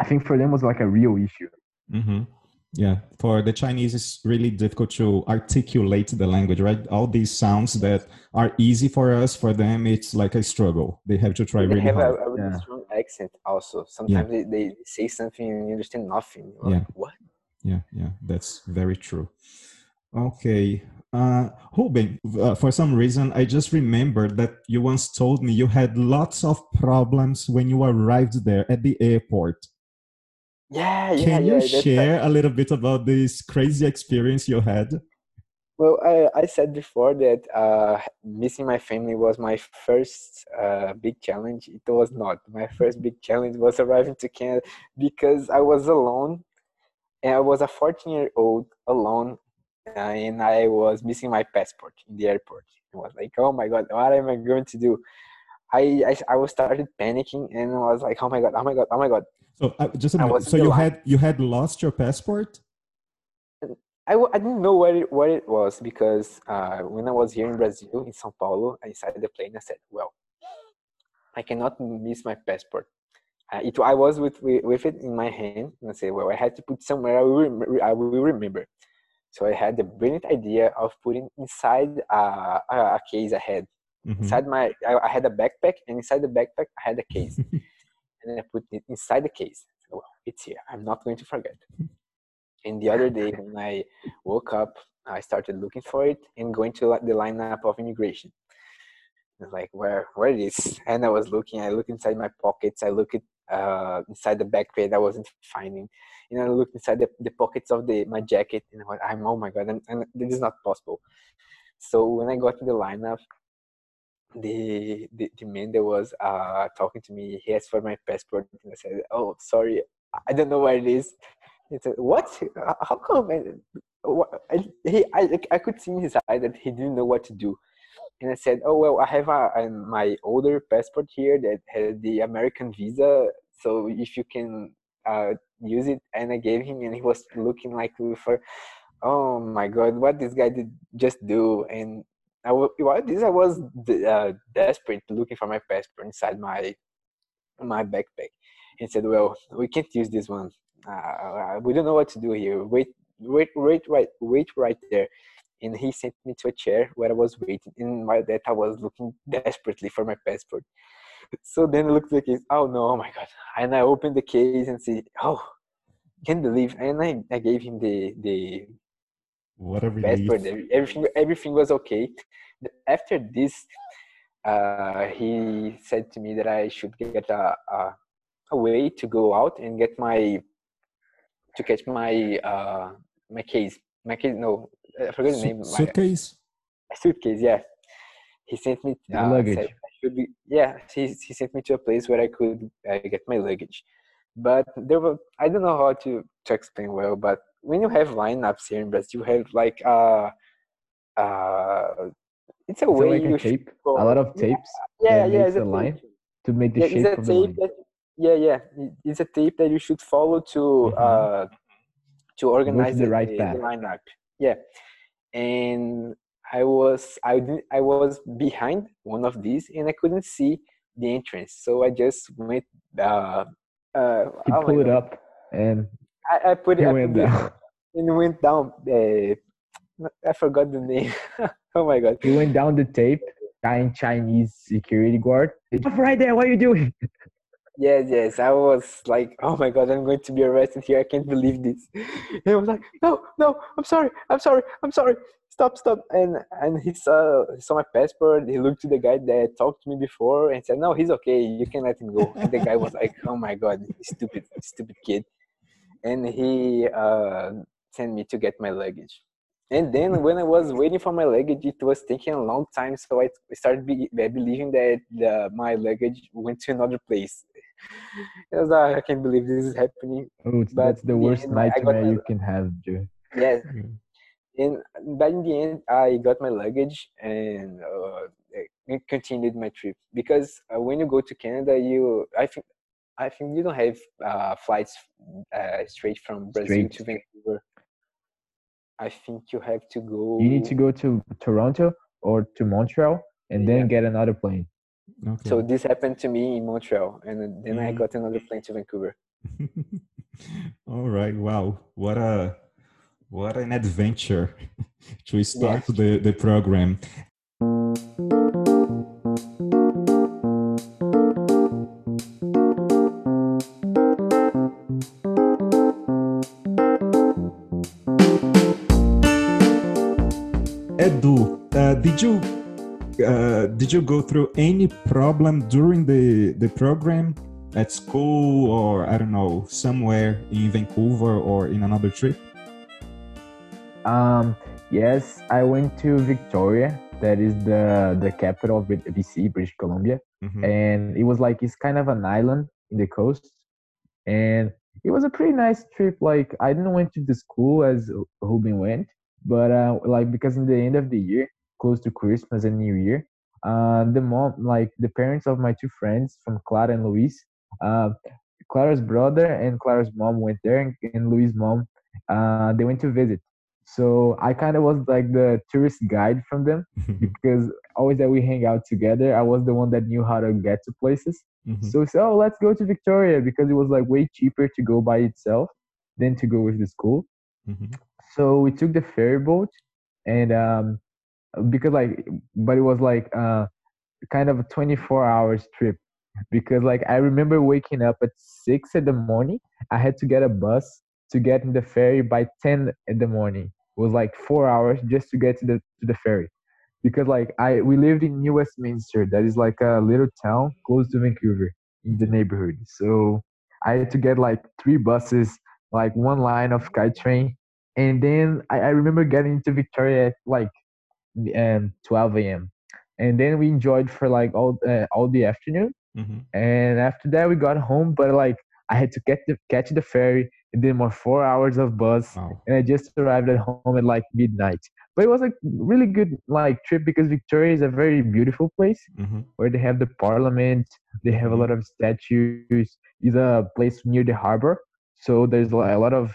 I think for them was like a real issue. hmm Yeah, for the Chinese, it's really difficult to articulate the language, right? All these sounds that are easy for us, for them, it's like a struggle. They have to try They really have a, hard. a really Yeah. strong accent also. Sometimes they, they say something and you understand nothing. You're Yeah. Like, what? Yeah, yeah, that's very true. Okay. Uh, Ruben, uh, for some reason, I just remembered that you once told me you had lots of problems when you arrived there at the airport. Yeah, yeah, Can yeah. you a- share a little bit about this crazy experience you had? Well, I, I said before that uh, missing my family was my first uh, big challenge. It was not. My first big challenge was arriving to Canada because I was alone I was a 14 year old alone and I was missing my passport in the airport. I was like, oh my God, what am I going to do? I, I, I was started panicking and I was like, oh my God, oh my God, oh my God. So uh, just a minute. So you had you had lost your passport? I, w- I didn't know what it, what it was because uh, when I was here in Brazil, in Sao Paulo, I inside the plane, I said, well, I cannot miss my passport. Uh, it, I was with, with, it in my hand, and I said, well, I had to put somewhere I will, rem- I will remember. So I had the brilliant idea of putting inside uh, a, a case I had. Mhm. Inside my, I, I had a backpack, and inside the backpack, I had a case. and then I put it inside the case. So, well, it's here. I'm not going to forget. And the other day when I woke up, I started looking for it and going to the lineup of immigration. I was like, where, where is? And I was looking. I looked inside my pockets. I looked uh, inside the back backpack. I wasn't finding. Know, I looked inside the, the pockets of the my jacket, and I am oh my god, and, and this is not possible. So when I got to the lineup, the the, the man that was uh, talking to me, he asked for my passport, and I said, "Oh, sorry, I don't know where it is." He said, "What? How come?" And, what, he, I, I could see in his eye that he didn't know what to do, and I said, "Oh well, I have a, a, my older passport here that has the American visa, so if you can uh, use it." And I gave him, and he was looking like for, oh my god, what this guy did just do, and I this I was uh, desperate looking for my passport inside my my backpack. and said, "Well, we can't use this one. Uh, we don't know what to do here. Wait, wait, wait, right, wait right there." And he sent me to a chair where I was waiting. In my that I was looking desperately for my passport. So then I looked at the case. Oh no! Oh my god! And I opened the case and see. Oh, can't believe. And I, I gave him the the what a relief. Everything, everything was okay. After this, uh, he said to me that I should get a, a, a, way to go out and get my to catch my uh, my case. My case, no, I forgot the name. Suitcase. My, suitcase, yeah. He sent me. Uh, luggage. Be, yeah, he he sent me to a place where I could uh, get my luggage. But there were I don't know how to to explain well, but when you have lineups here in Brazil, you have like uh uh it's a way like you a tape, a lot of tapes. Yeah, yeah, yeah a line to make the yeah, shape of the line. That, yeah, yeah, it's a tape that you should follow to mm-hmm. uh to organize the, the right the, the lineup. Yeah, and I was I didn't I was behind one of these and I couldn't see the entrance, so I just went. Uh, uh, he oh pulled it up and I, I put it. He I went put down. It, and went down. Uh, I forgot the name. oh my god. He went down the tape. Giant Chinese security guard. Right there. What are you doing? Yes, yes. I was like, oh my god, I'm going to be arrested here. I can't believe this. And I was like, no, no, I'm sorry, I'm sorry, I'm sorry. Stop, stop. And and he saw he saw my passport. He looked to the guy that talked to me before and said, no, he's okay. You can let him go. And the guy was like, oh my god, stupid, stupid kid and he uh, sent me to get my luggage. And then when I was waiting for my luggage, it was taking a long time. So I started be, believing that the, my luggage went to another place. I was like, I can't believe this is happening. Oh, but that's the worst nightmare you can have, Joe. Yes. and but in the end, I got my luggage and uh, continued my trip because uh, when you go to Canada, you I think I think you don't have uh, flights uh, straight from Brazil straight. to Vancouver. I think you have to go. You need to go to Toronto or to Montreal and then get another plane. Okay. So this happened to me in Montreal, and then mm. I got another plane to Vancouver. All right! Wow, what a what an adventure to start yeah. the the program. Edu, uh, did you uh, did you go through any problem during the the program at school or I don't know somewhere in Vancouver or in another trip? Um, yes, I went to Victoria. That is the the capital of BC, British Columbia, mm-hmm. and it was like it's kind of an island in the coast, and it was a pretty nice trip. Like I didn't went to the school as Ruben went, but uh, like because in the end of the year, close to Christmas and New Year, uh, the mom, like the parents of my two friends from Clara and Luis, uh, Clara's brother and Clara's mom went there, and, and Luis' mom, uh, they went to visit. So I kind of was like the tourist guide from them because always that we hang out together, I was the one that knew how to get to places. Mm-hmm. So so oh, let's go to Victoria because it was like way cheaper to go by itself than to go with the school. Mm-hmm. So we took the ferry boat, and um, because like, but it was like uh, kind of a 24 hours trip because like I remember waking up at six in the morning. I had to get a bus to get in the ferry by 10 in the morning. It was like four hours just to get to the to the ferry, because like I we lived in New Westminster, that is like a little town close to Vancouver in the neighborhood. So I had to get like three buses, like one line of SkyTrain, and then I, I remember getting to Victoria at like um 12 a.m. And then we enjoyed for like all uh, all the afternoon, hmm and after that we got home. But like I had to get the catch the ferry, and then more four hours of bus, Wow. and I just arrived at home at like midnight. But it was a really good like trip because Victoria is a very beautiful place hmm where they have the parliament, they have a Mhm. lot of statues. It's a place near the harbor, so there's a a lot of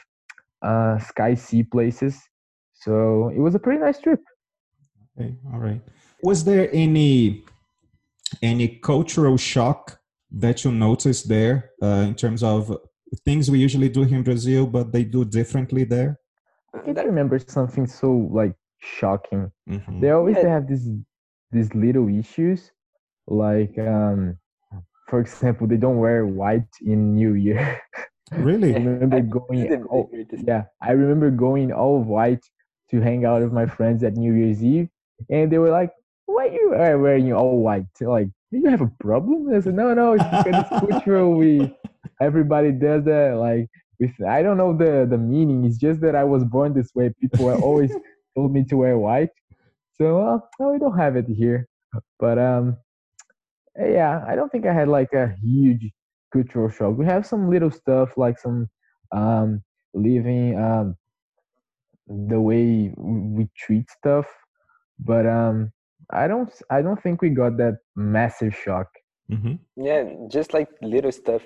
uh, sky sea places. So it was a pretty nice trip. Okay, all right. Was there any any cultural shock that you noticed there uh, in terms of things we usually do here in Brazil, but they do differently there? I can't remember something so like shocking. Mhm. They always Yeah. have these these little issues, like um, for example, they don't wear white in New Year. I Really? remember This going. is Oh, yeah, I remember going all white to hang out with my friends at New Year's Eve, and they were like, "Why you are wearing all white? Like, do you have a problem?" I said, "No, no, it's because it's cultural. We everybody does that. Like, with I don't know the the meaning. It's just that I was born this way. People always told me to wear white, so uh, no, we don't have it here. But um, yeah, I don't think I had like a huge cultural shock. We have some little stuff like some um living um the way we treat stuff but um i don't i don't think we got that massive shock hmm Yeah, just like little stuff.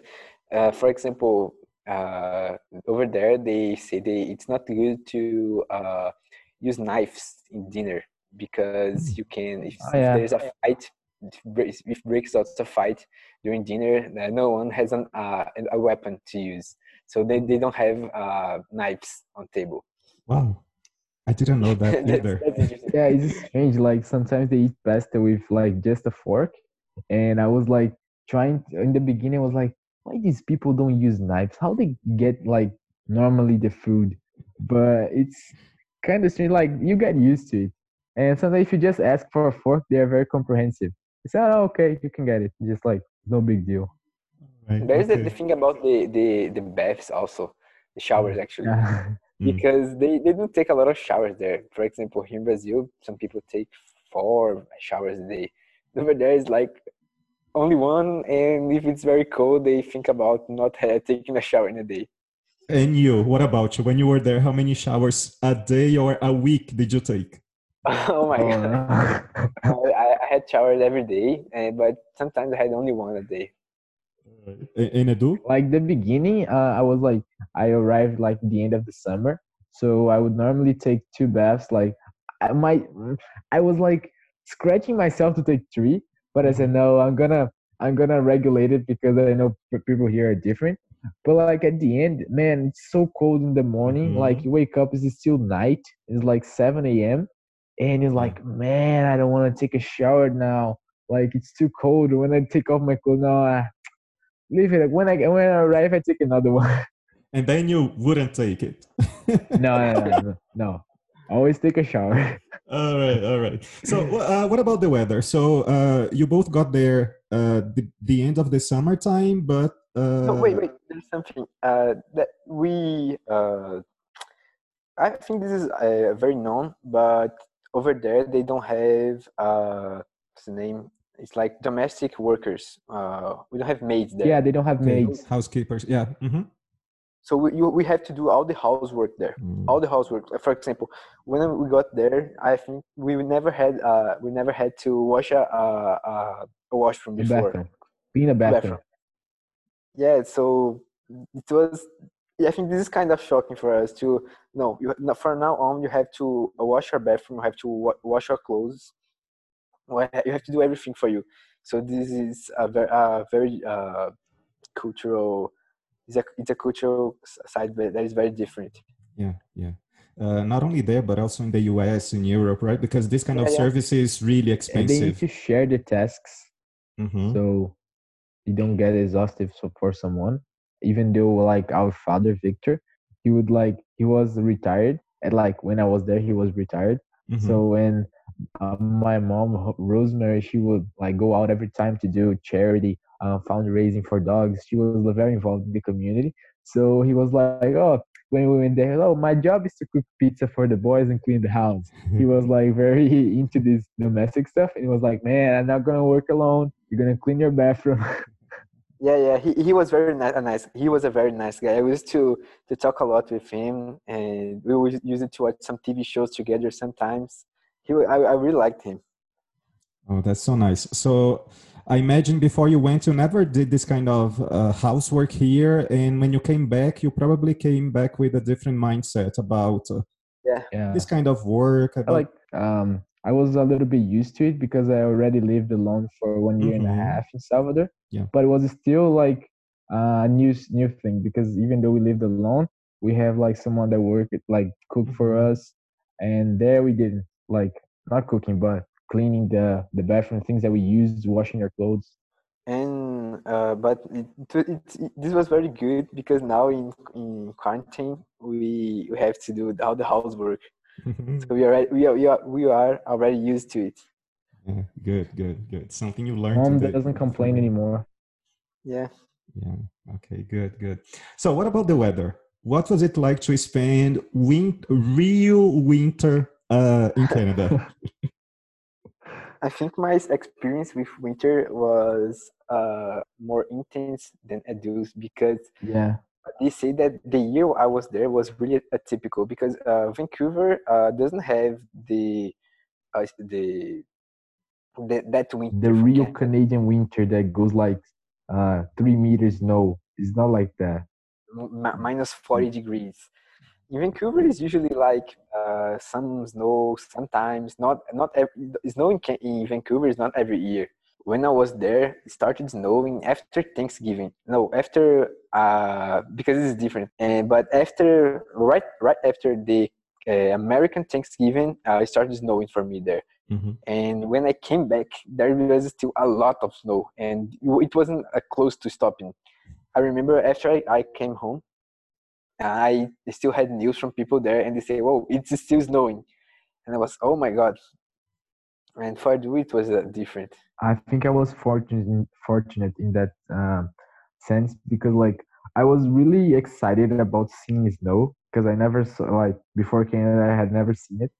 Uh, for example, uh, over there they say they it's not good to uh, use knives in dinner because you can if, Oh, if there's a fight if breaks, if out a fight during dinner, uh, no one has an uh, a weapon to use, so they, they don't have uh, knives on table. Wow. I didn't know that either. that's interesting. yeah it's strange like sometimes they eat pasta with like just a fork and i was like trying in the beginning i was like why these people don't use knives how they get like normally the food but it's kind of strange like you get used to it and sometimes if you just ask for a fork they're very comprehensive It's say oh okay you can get it just like no big deal Right, There's the, okay. the thing about the, the, the baths also, the showers actually. yeah Mm. because they, they don't take a lot of showers there. For example, here in Brazil, some people take four showers a day. Over there is like only one, and if it's very cold, they think about not ha- taking a shower in a day. And you, what about you? When you were there, how many showers a day or a week did you take? oh my god! I, I had showers every day, and but sometimes I had only one a day. In Edu? like the beginning uh, i was like i arrived like the end of the summer. So i would normally take two baths like i might i was like scratching myself to take three but i said no i'm gonna i'm gonna regulate it because i know people here are different. But like at the end man it's so cold in the morning. Like you wake up it's still night. It's like 7 a.m and it's like man i don't want to take a shower now. Like it's too cold. When i take off my clothes no I, leave it. When I when I arrive, I take another one. And then you wouldn't take it. no, no, no, no, no. Always take a shower. all right, all right. So, uh, what about the weather? So, uh, you both got there uh, the, the end of the summertime, but uh, No, wait, wait. There's something uh, that we. Uh, I think this is uh, very known, but over there they don't have. Uh, what's the name? It's like domestic workers. Uh, we don't have maids there. Yeah, they don't have okay, maids. housekeepers. Yeah. hmm So we you, we have to do all the housework there. All the housework. For example, when we got there, I think we never had. Uh, we never had to wash a a, a, a washroom The before. bathroom. Be in a bathroom. yeah so it was yeah, i think this is kind of shocking for us to no you no, from now on you have to uh, wash your bathroom you have to wa- wash your clothes Wa- you have to do everything for you so this is a very uh, very uh, cultural it's a, it's a cultural side that that is very different Yeah, yeah. Uh, not only there, but also in the US, in Europe, right? Because this kind of Yeah, yeah. service is really And they need expensive. to share the tasks Mhm. so you don't get exhaustive so for someone. Even though like our father Victor, he would like he was retired and like when I was there he was retired. Mhm. So when uh, my mom Rosemary she would like go out every time to do charity uh, fundraising for dogs. She was very involved in the community. So he was like, oh, when we went there, oh, my job is to cook pizza for the boys and clean the house. He was like very into this domestic stuff, and he was like, man, I'm not gonna work alone. You're gonna clean your bathroom. Yeah, yeah, he, he was very ni- nice. He was a very nice guy. I used to to talk a lot with him, and we would use it to watch some TV shows together sometimes. He, I, I really liked him. Oh, that's so nice. So I imagine before you went, you never did this kind of uh, housework here, and when you came back, you probably came back with a different mindset about uh, yeah. this kind of work. I like um I was a little bit used to it because I already lived alone for one year and Mhm. a half in Salvador. Yeah. But it was still like a new new thing because even though we lived alone, we have like someone that worked like cook for Mhm. us, and there we did like not cooking but cleaning the the bathroom things that we used, washing our clothes. And uh, but it, it, it, it- this was very good because now in in quarantine we we have to do all the housework. So we are we are we are, we are already used to it. Yeah, good, good, good. Something you learned. Mom today. doesn't complain anymore. Yeah. Yeah. Okay. Good. Good. So, what about the weather? What was it like to spend win- real winter uh, in Canada? I think my experience with winter was uh, more intense than Edu's because Yeah. they say that the year I was there was really atypical because uh, Vancouver uh, doesn't have the uh, the, the that winter. The real Canada. Canadian winter that goes like uh three meters snow. It's not like that. mi- minus 40 degrees. In Vancouver, it's usually like uh, some snow sometimes. Not not every, snow in, in Vancouver is not every year. When I was there, it started snowing after Thanksgiving. No, after uh, because it's different. And but after right right after the uh, American Thanksgiving, uh, it started snowing for me there. Mhm. And when I came back, there was still a lot of snow, and it wasn't uh, close to stopping. I remember after I, I came home, I still had news from people there, and they say, "Whoa, it's still snowing," and I was, "Oh my god!" And for Edu, it was uh, different. I think I was fortunate in, fortunate in that um, sense because like I was really excited about seeing snow because I never saw like before Canada I had never seen it.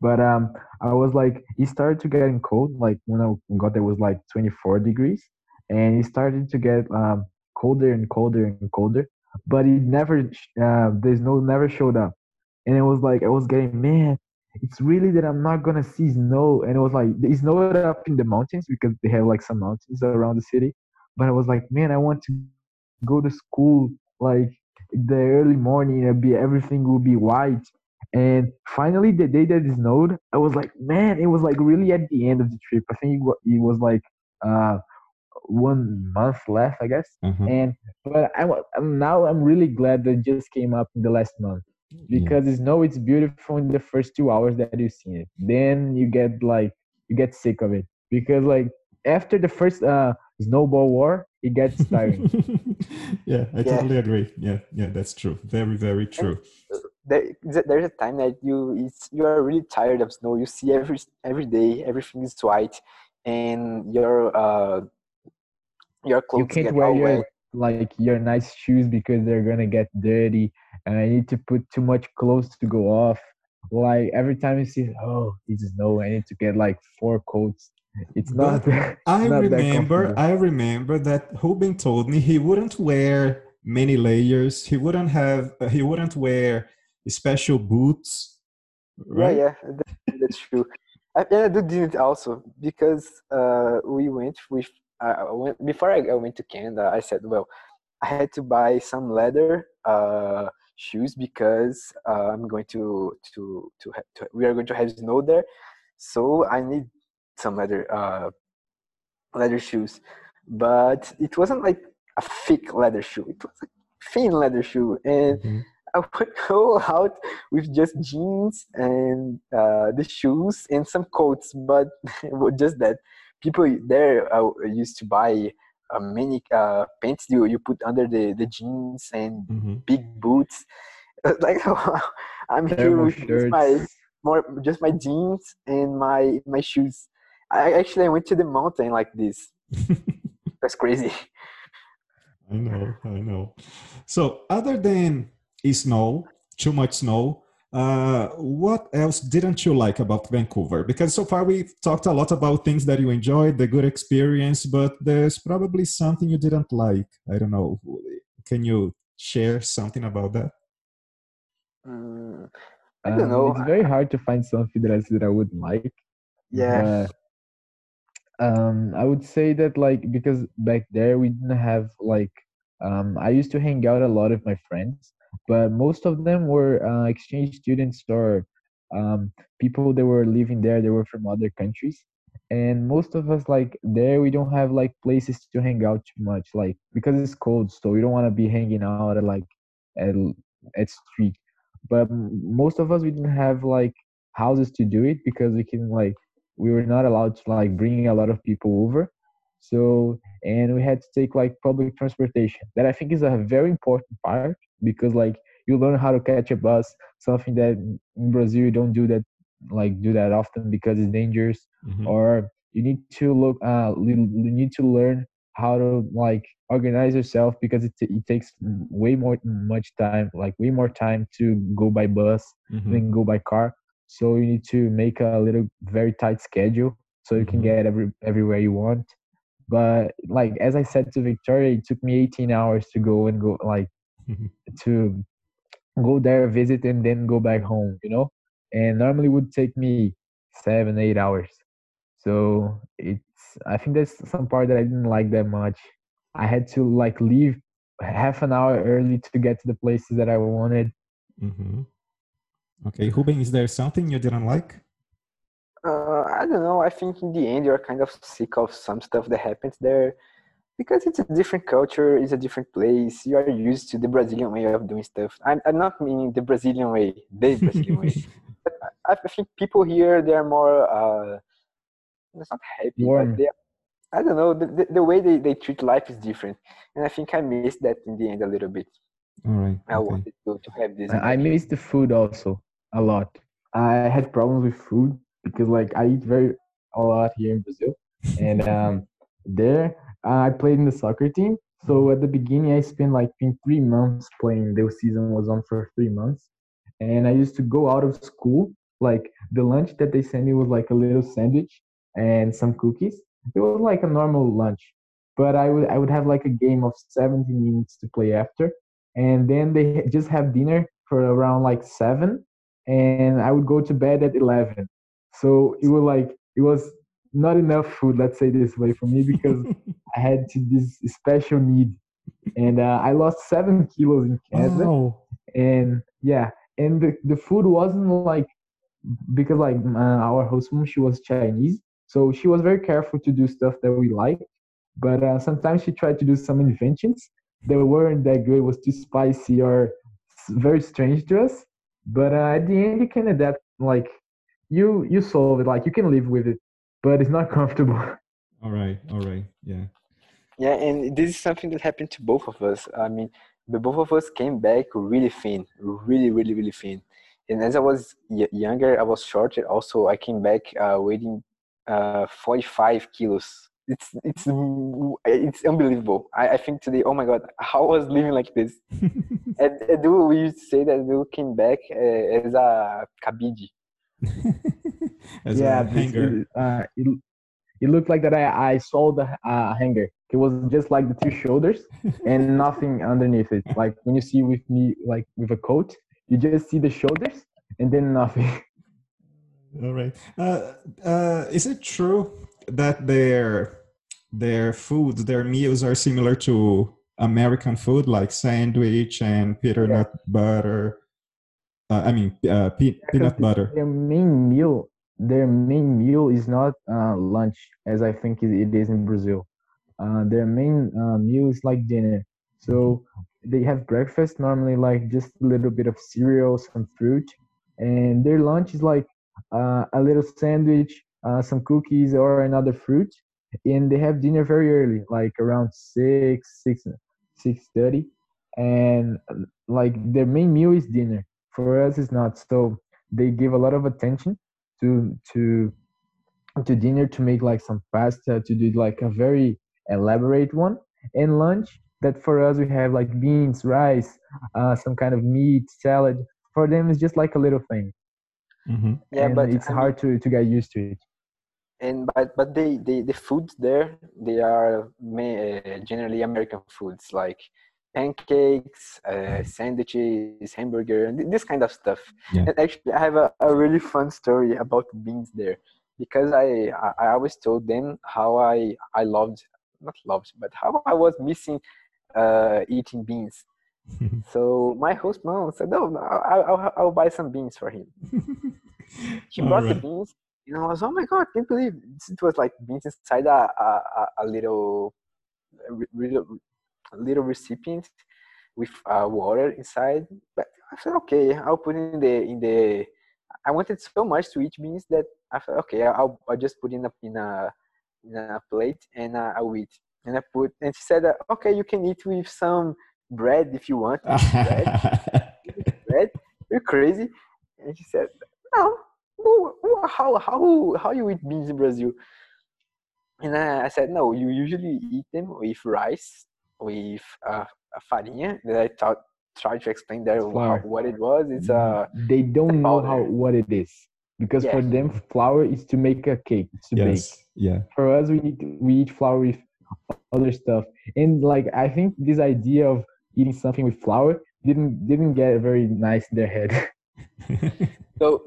But um, I was like, it started to getting cold. Like when I got there was like 24 degrees, and it started to get um, colder and colder and colder. But it never, uh, the snow never showed up, and it was like I was getting man. It's really that I'm not gonna see snow, and it was like it's snow up in the mountains because they have like some mountains around the city. But I was like, man, I want to go to school like the early morning. It'll be everything will be white, and finally, the day that it snowed, I was like, man, it was like really at the end of the trip. I think it was like uh, one month left, I guess. Uh-huh. And but I now I'm really glad that it just came up in the last month Yeah. because it's snow it's beautiful in the first two hours that you see it. Then you get like you get sick of it because like after the first uh snowball war, it gets tiring. yeah, I Yeah. totally agree. Yeah, yeah, that's true. Very, very true. There, there's a time that you it's, you are really tired of snow. You see every every day everything is white, and your uh, your clothes you can't get wear all your wet. Like your nice shoes because they're gonna get dirty and i need to put too much clothes to go off like every time you see oh it's snow i need to get like four coats it's not But I not remember, comfortable. I remember that Ruben told me he wouldn't wear many layers. He wouldn't have, uh, he wouldn't wear special boots. Right? Yeah, yeah, that's true. I, and I do did it also because uh, we went with I went, before I, went to Canada. I said, well, I had to buy some leather uh, shoes because uh, I'm going to to to, to we are going to have snow there, so I need some leather uh, leather shoes. But it wasn't like a thick leather shoe. It was a thin leather shoe, and Mhm. I would go out with just jeans and uh, the shoes and some coats, but just that. People there uh, used to buy uh, many uh, pants you, you put under the, the jeans and Mhm. big boots. like I'm here with just my more just my jeans and my my shoes. I actually I went to the mountain like this. That's crazy. I know, I know. So other than snow, too much snow, uh, what else didn't you like about Vancouver? Because so far we've talked a lot about things that you enjoyed, the good experience, but there's probably something you didn't like. I don't know. Can you share something about that? Mm, I don't um, know. It's very hard to find something that I, that I would like. Yeah. um, I would say that like because back there we didn't have like um, I used to hang out a lot with my friends, but most of them were uh, exchange students or um, people that were living there. They were from other countries, and most of us like there we don't have like places to hang out too much, like because it's cold, so we don't want to be hanging out at like at at street but most of us we didn't have like houses to do it because we can like we were not allowed to like bring a lot of people over so and we had to take like public transportation that i think is a very important part because like you learn how to catch a bus something that in brazil you don't do that like do that often because it's dangerous mm-hmm. or you need to look uh you need to learn how to like organize yourself because it, it takes way more much time like way more time to go by bus mm-hmm. than go by car so you need to make a little very tight schedule so you can mm-hmm. get every everywhere you want but like as i said to victoria it took me 18 hours to go and go like mm-hmm. to go there visit and then go back home you know and normally would take me seven eight hours so it's I think that's some part that I didn't like that much. I had to like leave half an hour early to get to the places that I wanted. Mm-hmm. Okay, Ruben, is there something you didn't like? Uh, I don't know. I think in the end you're kind of sick of some stuff that happens there because it's a different culture, it's a different place. You are used to the Brazilian way of doing stuff. I'm, I'm not meaning the Brazilian way, the Brazilian way. But I, I think people here they are more uh, it's not happy, Warm. but they I don't know the, the, the, way they, they treat life is different, and I think I missed that in the end a little bit. All right. I okay. wanted to, to have this. I miss the food also a lot. I had problems with food because like I eat very a lot here in Brazil, and um, there uh, I played in the soccer team. So at the beginning, I spent like in three months playing. The season was on for three months, and I used to go out of school. Like the lunch that they sent me was like a little sandwich and some cookies. It was like a normal lunch, but I would I would have like a game of 70 minutes to play after, and then they just have dinner for around like seven, and I would go to bed at 11. So it was like it was not enough food, let's say this way, for me because I had to this special need, and uh, I lost seven kilos in Canada, and yeah, and the, the food wasn't like because like uh, our host mom she was Chinese, so she was very careful to do stuff that we liked, but uh, sometimes she tried to do some inventions that weren't that good, was too spicy or very strange to us. But uh, at the end, you can adapt. Like you, you solve it. Like you can live with it, but it's not comfortable. All right, all right, yeah. Yeah, and this is something that happened to both of us. I mean, the both of us came back really thin, really, really, really thin. And as I was younger, I was shorter. Also, I came back uh, weighing uh, 45 kilos. It's it's it's unbelievable. I, I think today, oh my god, how I was living like this. and, and we used to say that we came back uh, as a cabide. as yeah, a hanger. It, uh, it, it, looked like that I, I saw the uh, hanger. It was just like the two shoulders and nothing underneath it. Like when you see with me, like with a coat, you just see the shoulders and then nothing. All right. Uh, uh, is it true that their their foods, their meals are similar to American food, like sandwich and peanut yeah. butter? Uh, I mean, uh, pe- peanut butter. Their main meal, their main meal is not uh, lunch, as I think it is in Brazil. Uh, their main uh, meal is like dinner. So they have breakfast normally, like just a little bit of cereal, some fruit, and their lunch is like uh, a little sandwich, uh, some cookies, or another fruit. And they have dinner very early, like around six, six, six thirty. and like their main meal is dinner. For us, it's not. So they give a lot of attention to to to dinner to make like some pasta to do like a very elaborate one. And lunch that for us we have like beans rice uh, some kind of meat salad. For them it's just like a little thing. Mm-hmm. Yeah, and but it's I mean- hard to to get used to it. And but but they, they the foods there they are uh, generally American foods. Like pancakes, uh, sandwiches, hamburger, and this kind of stuff. Yeah. And actually, I have a, a really fun story about beans there because I, I always told them how I I loved not loved but how I was missing uh, eating beans. So my host mom said, "No, I'll, I'll, I'll buy some beans for him." She brought the Alright. beans, and I was, "Oh my god, can't believe it, was like beans inside a a, a, little, a little, little recipient with uh, water inside." But I said, "Okay, I'll put in the in the." I wanted so much to eat beans that I thought, "Okay, I'll I'll just put it in a in a in a plate and uh, I'll eat." And I put, and she said, "Okay, you can eat with some bread if you want." bread? bread? You're crazy. And she said, No, how how how you eat beans in Brazil? And I, I said, No, you usually eat them with rice, with uh, a farinha. That I thought tried to explain there how, what it was. It's uh they don't know how what it is because for them flour is to make a cake it's to bake. Yeah. for us we need we eat flour with other stuff and like i think this idea of eating something with flour didn't didn't get very nice in their head so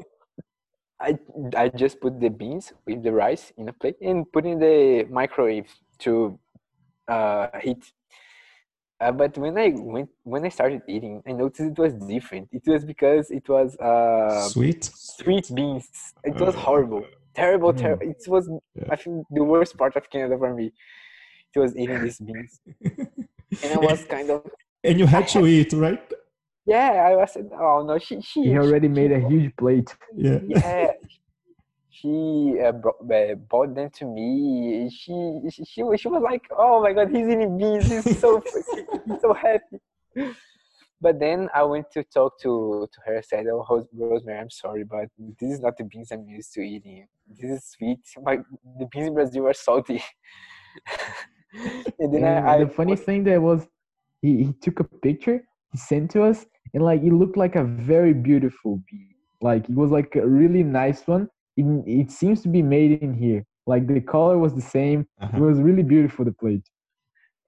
I I just put the beans with the rice in a plate and put in the microwave to uh, heat. Uh, but when I went when I started eating, I noticed it was different. It was because it was uh, Sweet. sweet beans. It was Uh, horrible, terrible, mm. terrible. It was Yeah. I think the worst part of Canada for me. It was eating these beans, and I was kind of and you had to eat, right? yeah. I was oh no, she she he already she- made a huge plate Yeah. yeah she uh, bro- uh, brought them to me. She, she she was she was like oh my god he's eating beans he's so he's so happy. But then i went to talk to to her. Said oh rosemary i'm sorry but this is not the beans i'm used to eating. This is sweet. My the beans in brazil are salty. And then and I, I the funny was- thing that was he, he took a picture he sent to us and like it looked like a very beautiful bee like it was like a really nice one it, it seems to be made in here like the color was the same it Uh-huh. was really beautiful the plate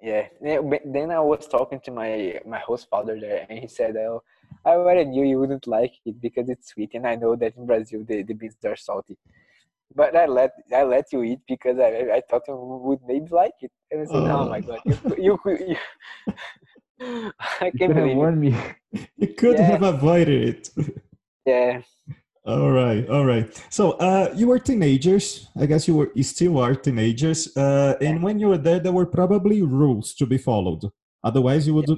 Yeah. yeah, Then I was talking to my my host father there, and he said, "Oh, I already knew you wouldn't like it because it's sweet, and I know that in Brazil the, the beans are salty. But I let I let you eat because I I I thought you would maybe like it." And I said, "Oh, my Oh. god, you you, you, you I can't could have believe it." warned me You could Yeah. have avoided it. Yeah, All right, all right. So uh, you were teenagers. I guess you were you still are teenagers. Uh, and when you were there, there were probably rules to be followed. Otherwise, you would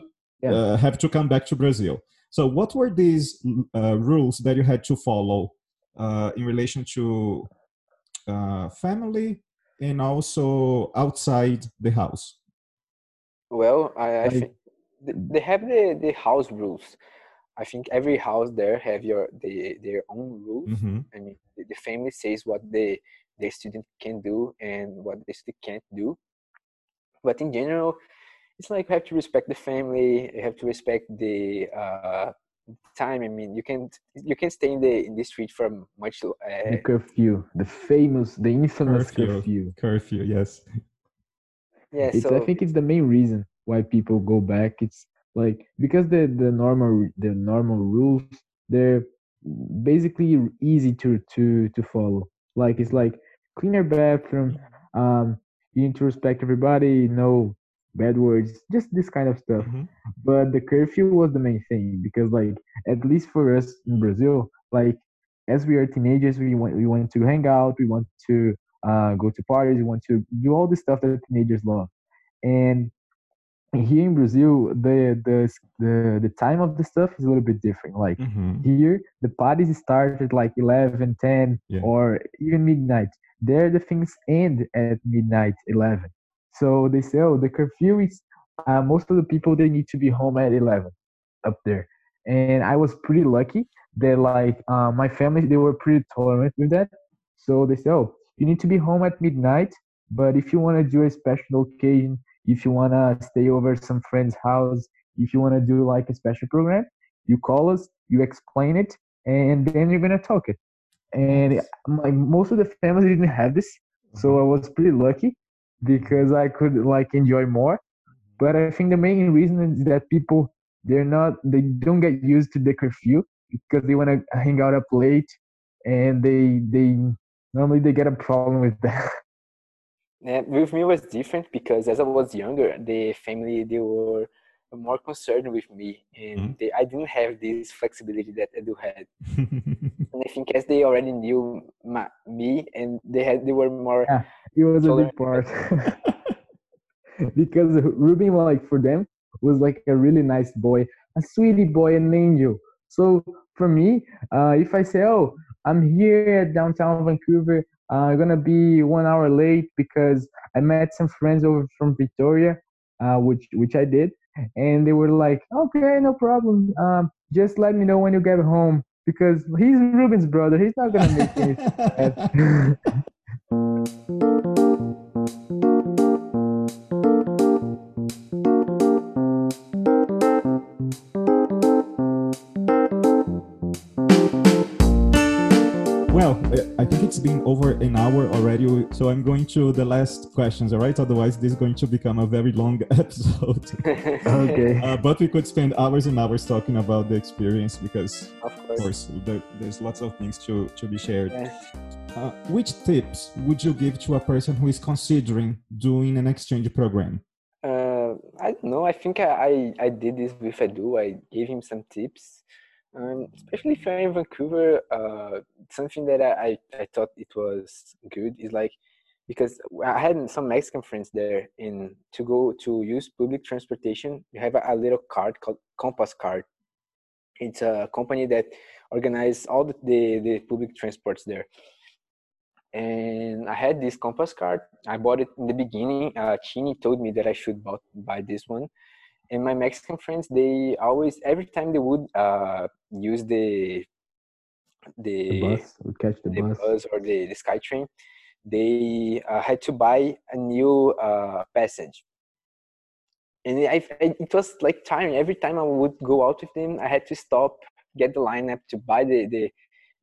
Yeah. uh, have to come back to Brazil. So, what were these uh, rules that you had to follow uh, in relation to uh, family and also outside the house? well, I, I think they have the the house rules. I think every house there have your the, their own rules. hmm I mean, the, the family says what the the student can do and what the student can't do. But in general, it's like you have to respect the family. You have to respect the uh, time. I mean, you can you can stay in the in the street for much. the Uh, curfew the famous the infamous Curfew. curfew, Curfew, yes. yeah, it's so i think it's the main reason why people go back it's like because the the normal the normal rules they're basically easy to to to follow. Like it's like clean your bathroom um you need to respect everybody no bad words just this kind of stuff. Mhm. but the curfew was the main thing because like at least for us in brazil like as we are teenagers we want we want to hang out we want to uh, go to parties we want to do all the stuff that teenagers love. And here in brazil the the the, the time of the stuff is a little bit different. Like Mhm. here the parties start at like 11 10 Yeah. or even midnight. There the things end at midnight 11 so they say oh the curfew is uh, most of the people they need to be home at 11 up there. And i was pretty lucky that like uh, my family they were pretty tolerant with that. So they say, oh you need to be home at midnight but if you want to do a special occasion if you want to stay over some friend's house if you want to do like a special program you call us you explain it and then you're gonna talk it. And like most of the families didn't have this so mm-hmm. i was pretty lucky because i could like enjoy more. Mm-hmm. But i think the main reason is that people they're not they don't get used to the curfew because they want to hang out up late and they they normally they get a problem with that Yeah, with me it was different because as I was younger, the family they were more concerned with me, and Mhm. they, I didn't have this flexibility that Edu had. And I think as they already knew my, me, and they had they were more Yeah. it was a big part because Ruben like for them was like a really nice boy a sweetie boy an angel so for me uh, if I say oh I'm here at downtown Vancouver I'm gonna be one hour late because I met some friends over from Victoria uh, which which I did and they were like okay no problem. Um, just let me know when you get home because he's Ruben's brother he's not gonna make any think it's been over an hour already, so I'm going to the last questions, all right? Otherwise, this is going to become a very long episode. okay Uh, but we could spend hours and hours talking about the experience because, of of course. course, there, there's lots of things to, to be shared. Uh, which tips would you give to a person who is considering doing an exchange program? Uh, I don't know. I think I, I, I did this with Edu. I gave him some tips. Um, especially if you're in Vancouver, uh, something that I, I, thought it was good is like because I had some Mexican friends there and to go to use public transportation, you have a, a little card called Compass Card. It's a company that organizes all the, the, the public transports there. And I had this Compass card. I bought it in the beginning. Uh, Chini told me that I should buy this one. And my Mexican friends, they always, every time they would uh, use the the, the bus we catch the, the bus bus or the, the SkyTrain, they uh, had to buy a new uh, passage. And I, I, it was like tiring. Every time I would go out with them, I had to stop, get the lineup to buy the the,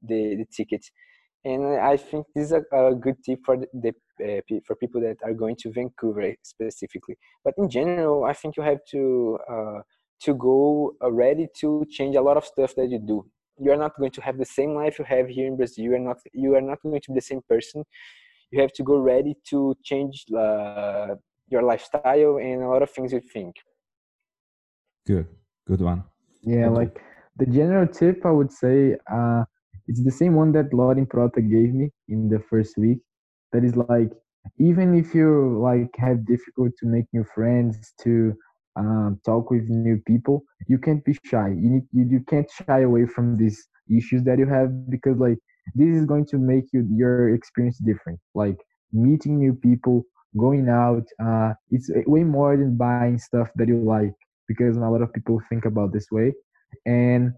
the, the tickets. And I think this is a, a good tip for the uh, for people that are going to Vancouver specifically. But in general, I think you have to uh, to go uh, ready to change a lot of stuff that you do you are not going to have the same life you have here in Brazil. You are not you are not going to be the same person. You have to go ready to change uh, your lifestyle and a lot of things you think. Good, good one. Yeah, Okay. like the general tip I would say, uh, it's the same one that Lore Improta gave me in the first week. That is like, even if you like have difficult to make new friends, to um, talk with new people, you can't be shy. You need you, you can't shy away from these issues that you have because like this is going to make you your experience different. Like meeting new people, going out, uh, it's way more than buying stuff that you like because a lot of people think about this way and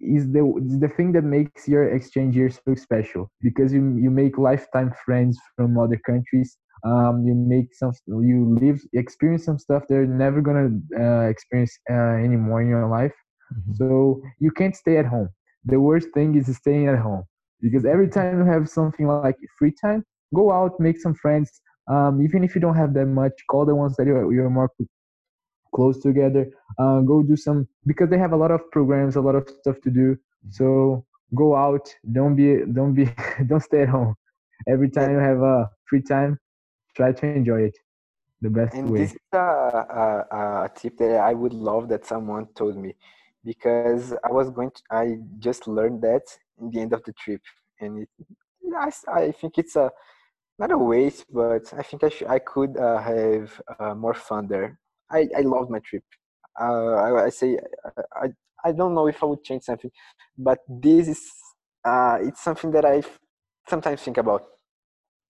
is the is the thing that makes your exchange year so special because you you make lifetime friends from other countries um you make some you live experience some stuff they're never gonna uh, experience uh, anymore in your life. Mhm. so you can't stay at home. The worst thing is staying at home because every time you have something like free time go out make some friends. Um even if you don't have that much call the ones that you're, you're more close together uh, go do some because they have a lot of programs a lot of stuff to do so go out don't be don't be don't stay at home every time you have a free time try to enjoy it the best And way this is a, a, a tip that I would love that someone told me because I was going to, I just learned that in the end of the trip. And it, I, I think it's a, not a waste, but I think I, sh- I could uh, have uh, more fun there. I, I loved my trip. Uh, I, I say, I, I, I don't know if I would change something, but this is, uh, it's something that I sometimes think about.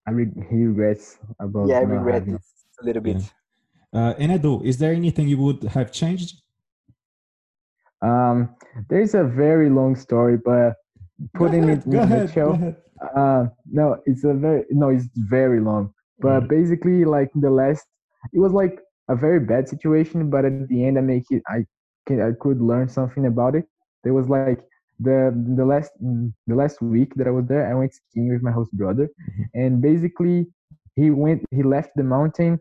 i re- he regrets about Yeah, I not regret it a little bit. Yeah. Uh, and Edu, is there anything you would have changed? Um, there's a very long story, but putting ahead, it in go a ahead, nutshell, go ahead. uh, no, it's a very no, it's very long. But Mhm. basically, like the last, it was like a very bad situation. But at the end, I make it. I can I could learn something about it. There was like the the last the last week that I was there, I went skiing with my host brother, Mhm. and basically, he went he left the mountain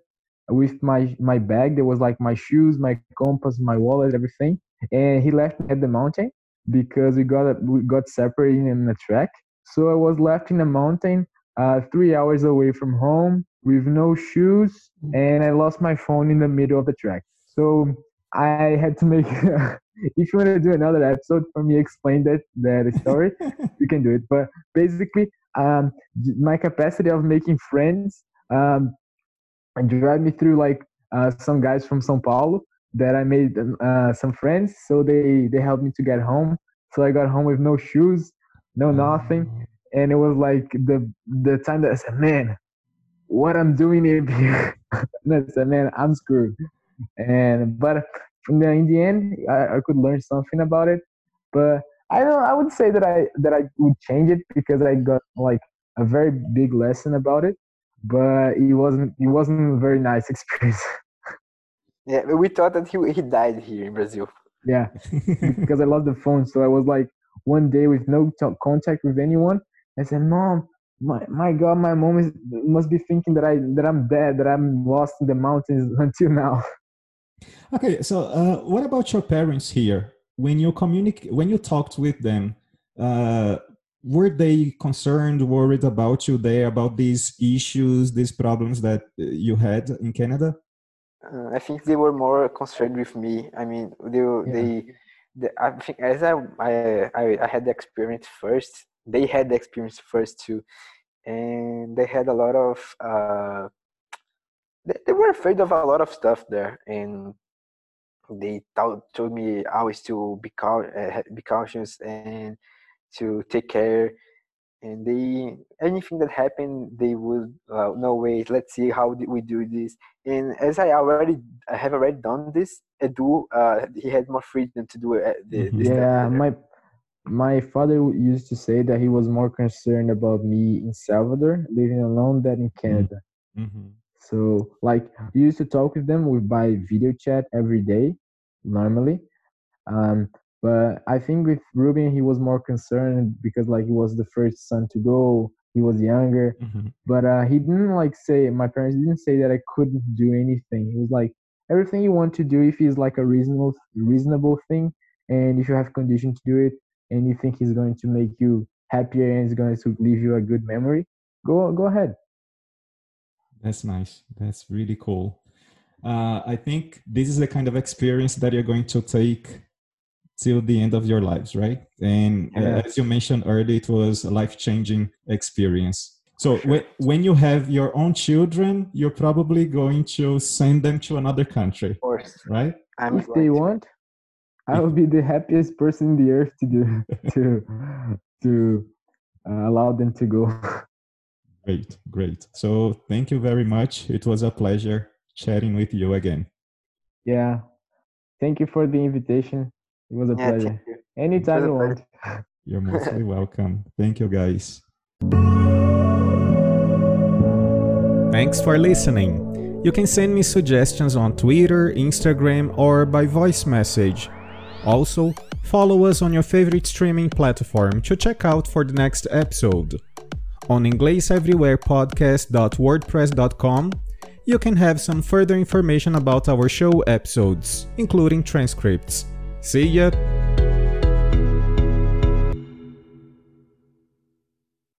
with my my bag. There was like my shoes, my compass, my wallet, everything, and he left me at the mountain because we got we got separated in a track. So I was left in a mountain, uh, three hours away from home with no shoes, and I lost my phone in the middle of the track. So I had to make. if you want to do another episode for me, explain that that story, you can do it. But basically, um, my capacity of making friends um, and drive me through like uh, some guys from São Paulo that I made uh, some friends. So they they helped me to get home. So I got home with no shoes, no nothing, and it was like the the time that I said, man, what I'm doing here. I said, man, I'm screwed. And but from the, in the end, I, I could learn something about it. But I don't. I would say that I that I would change it because I got like a very big lesson about it. But it wasn't. It wasn't a very nice experience. Yeah, we thought that he he died here in Brazil. yeah, because I lost the phone. So I was like one day with no contact with anyone. I said, "Mom, my my God, my mom is must be thinking that I that I'm dead, that I'm lost in the mountains until now." Okay, so uh, what about your parents here? When you communicate, when you talked with them, uh, were they concerned, worried about you there, about these issues, these problems that uh, you had in Canada? Uh, I think they were more concerned with me. I mean, they Yeah. they, the, I think as I, I I I had the experience first. They had the experience first too, and they had a lot of. Uh, they, they were afraid of a lot of stuff there, and they told, told me always to be cau- uh, be cautious and to take care. And they anything that happened, they would uh, no wait. Let's see how we do this. And as I already I have already done this, Edu, uh, he had more freedom to do. The, this Yeah, my my father used to say that he was more concerned about me in Salvador living alone than in Canada. Mm-hmm. So like we used to talk with them with by video chat every day normally. Um but I think with Ruben he was more concerned because like he was the first son to go, he was younger. Mm-hmm. But uh he didn't like say my parents didn't say that I couldn't do anything. He was like everything you want to do if it's like a reasonable reasonable thing and if you have condition to do it and you think he's going to make you happier and it's going to leave you a good memory, go go ahead. That's nice. That's really cool. Uh, I think this is the kind of experience that you're going to take till the end of your lives, right? And uh, Yeah. as you mentioned earlier, it was a life changing experience. So Sure. when, when you have your own children, you're probably going to send them to another country, Of course, right? I'm if they want, I will be the happiest person in the earth to do to to uh, allow them to go. Great, great. So thank you very much. It was a pleasure chatting with you again. yeah, thank you for the invitation. It was a Yeah, pleasure. you. Anytime you want. You're mostly welcome. Thank you, guys. Thanks for listening. You can send me suggestions on Twitter, Instagram, or by voice message. Also, follow us on your favorite streaming platform to check out for the next episode. On ingleseverywherepodcast.wordpress.com, you can have some further information about our show episodes, including transcripts. See ya!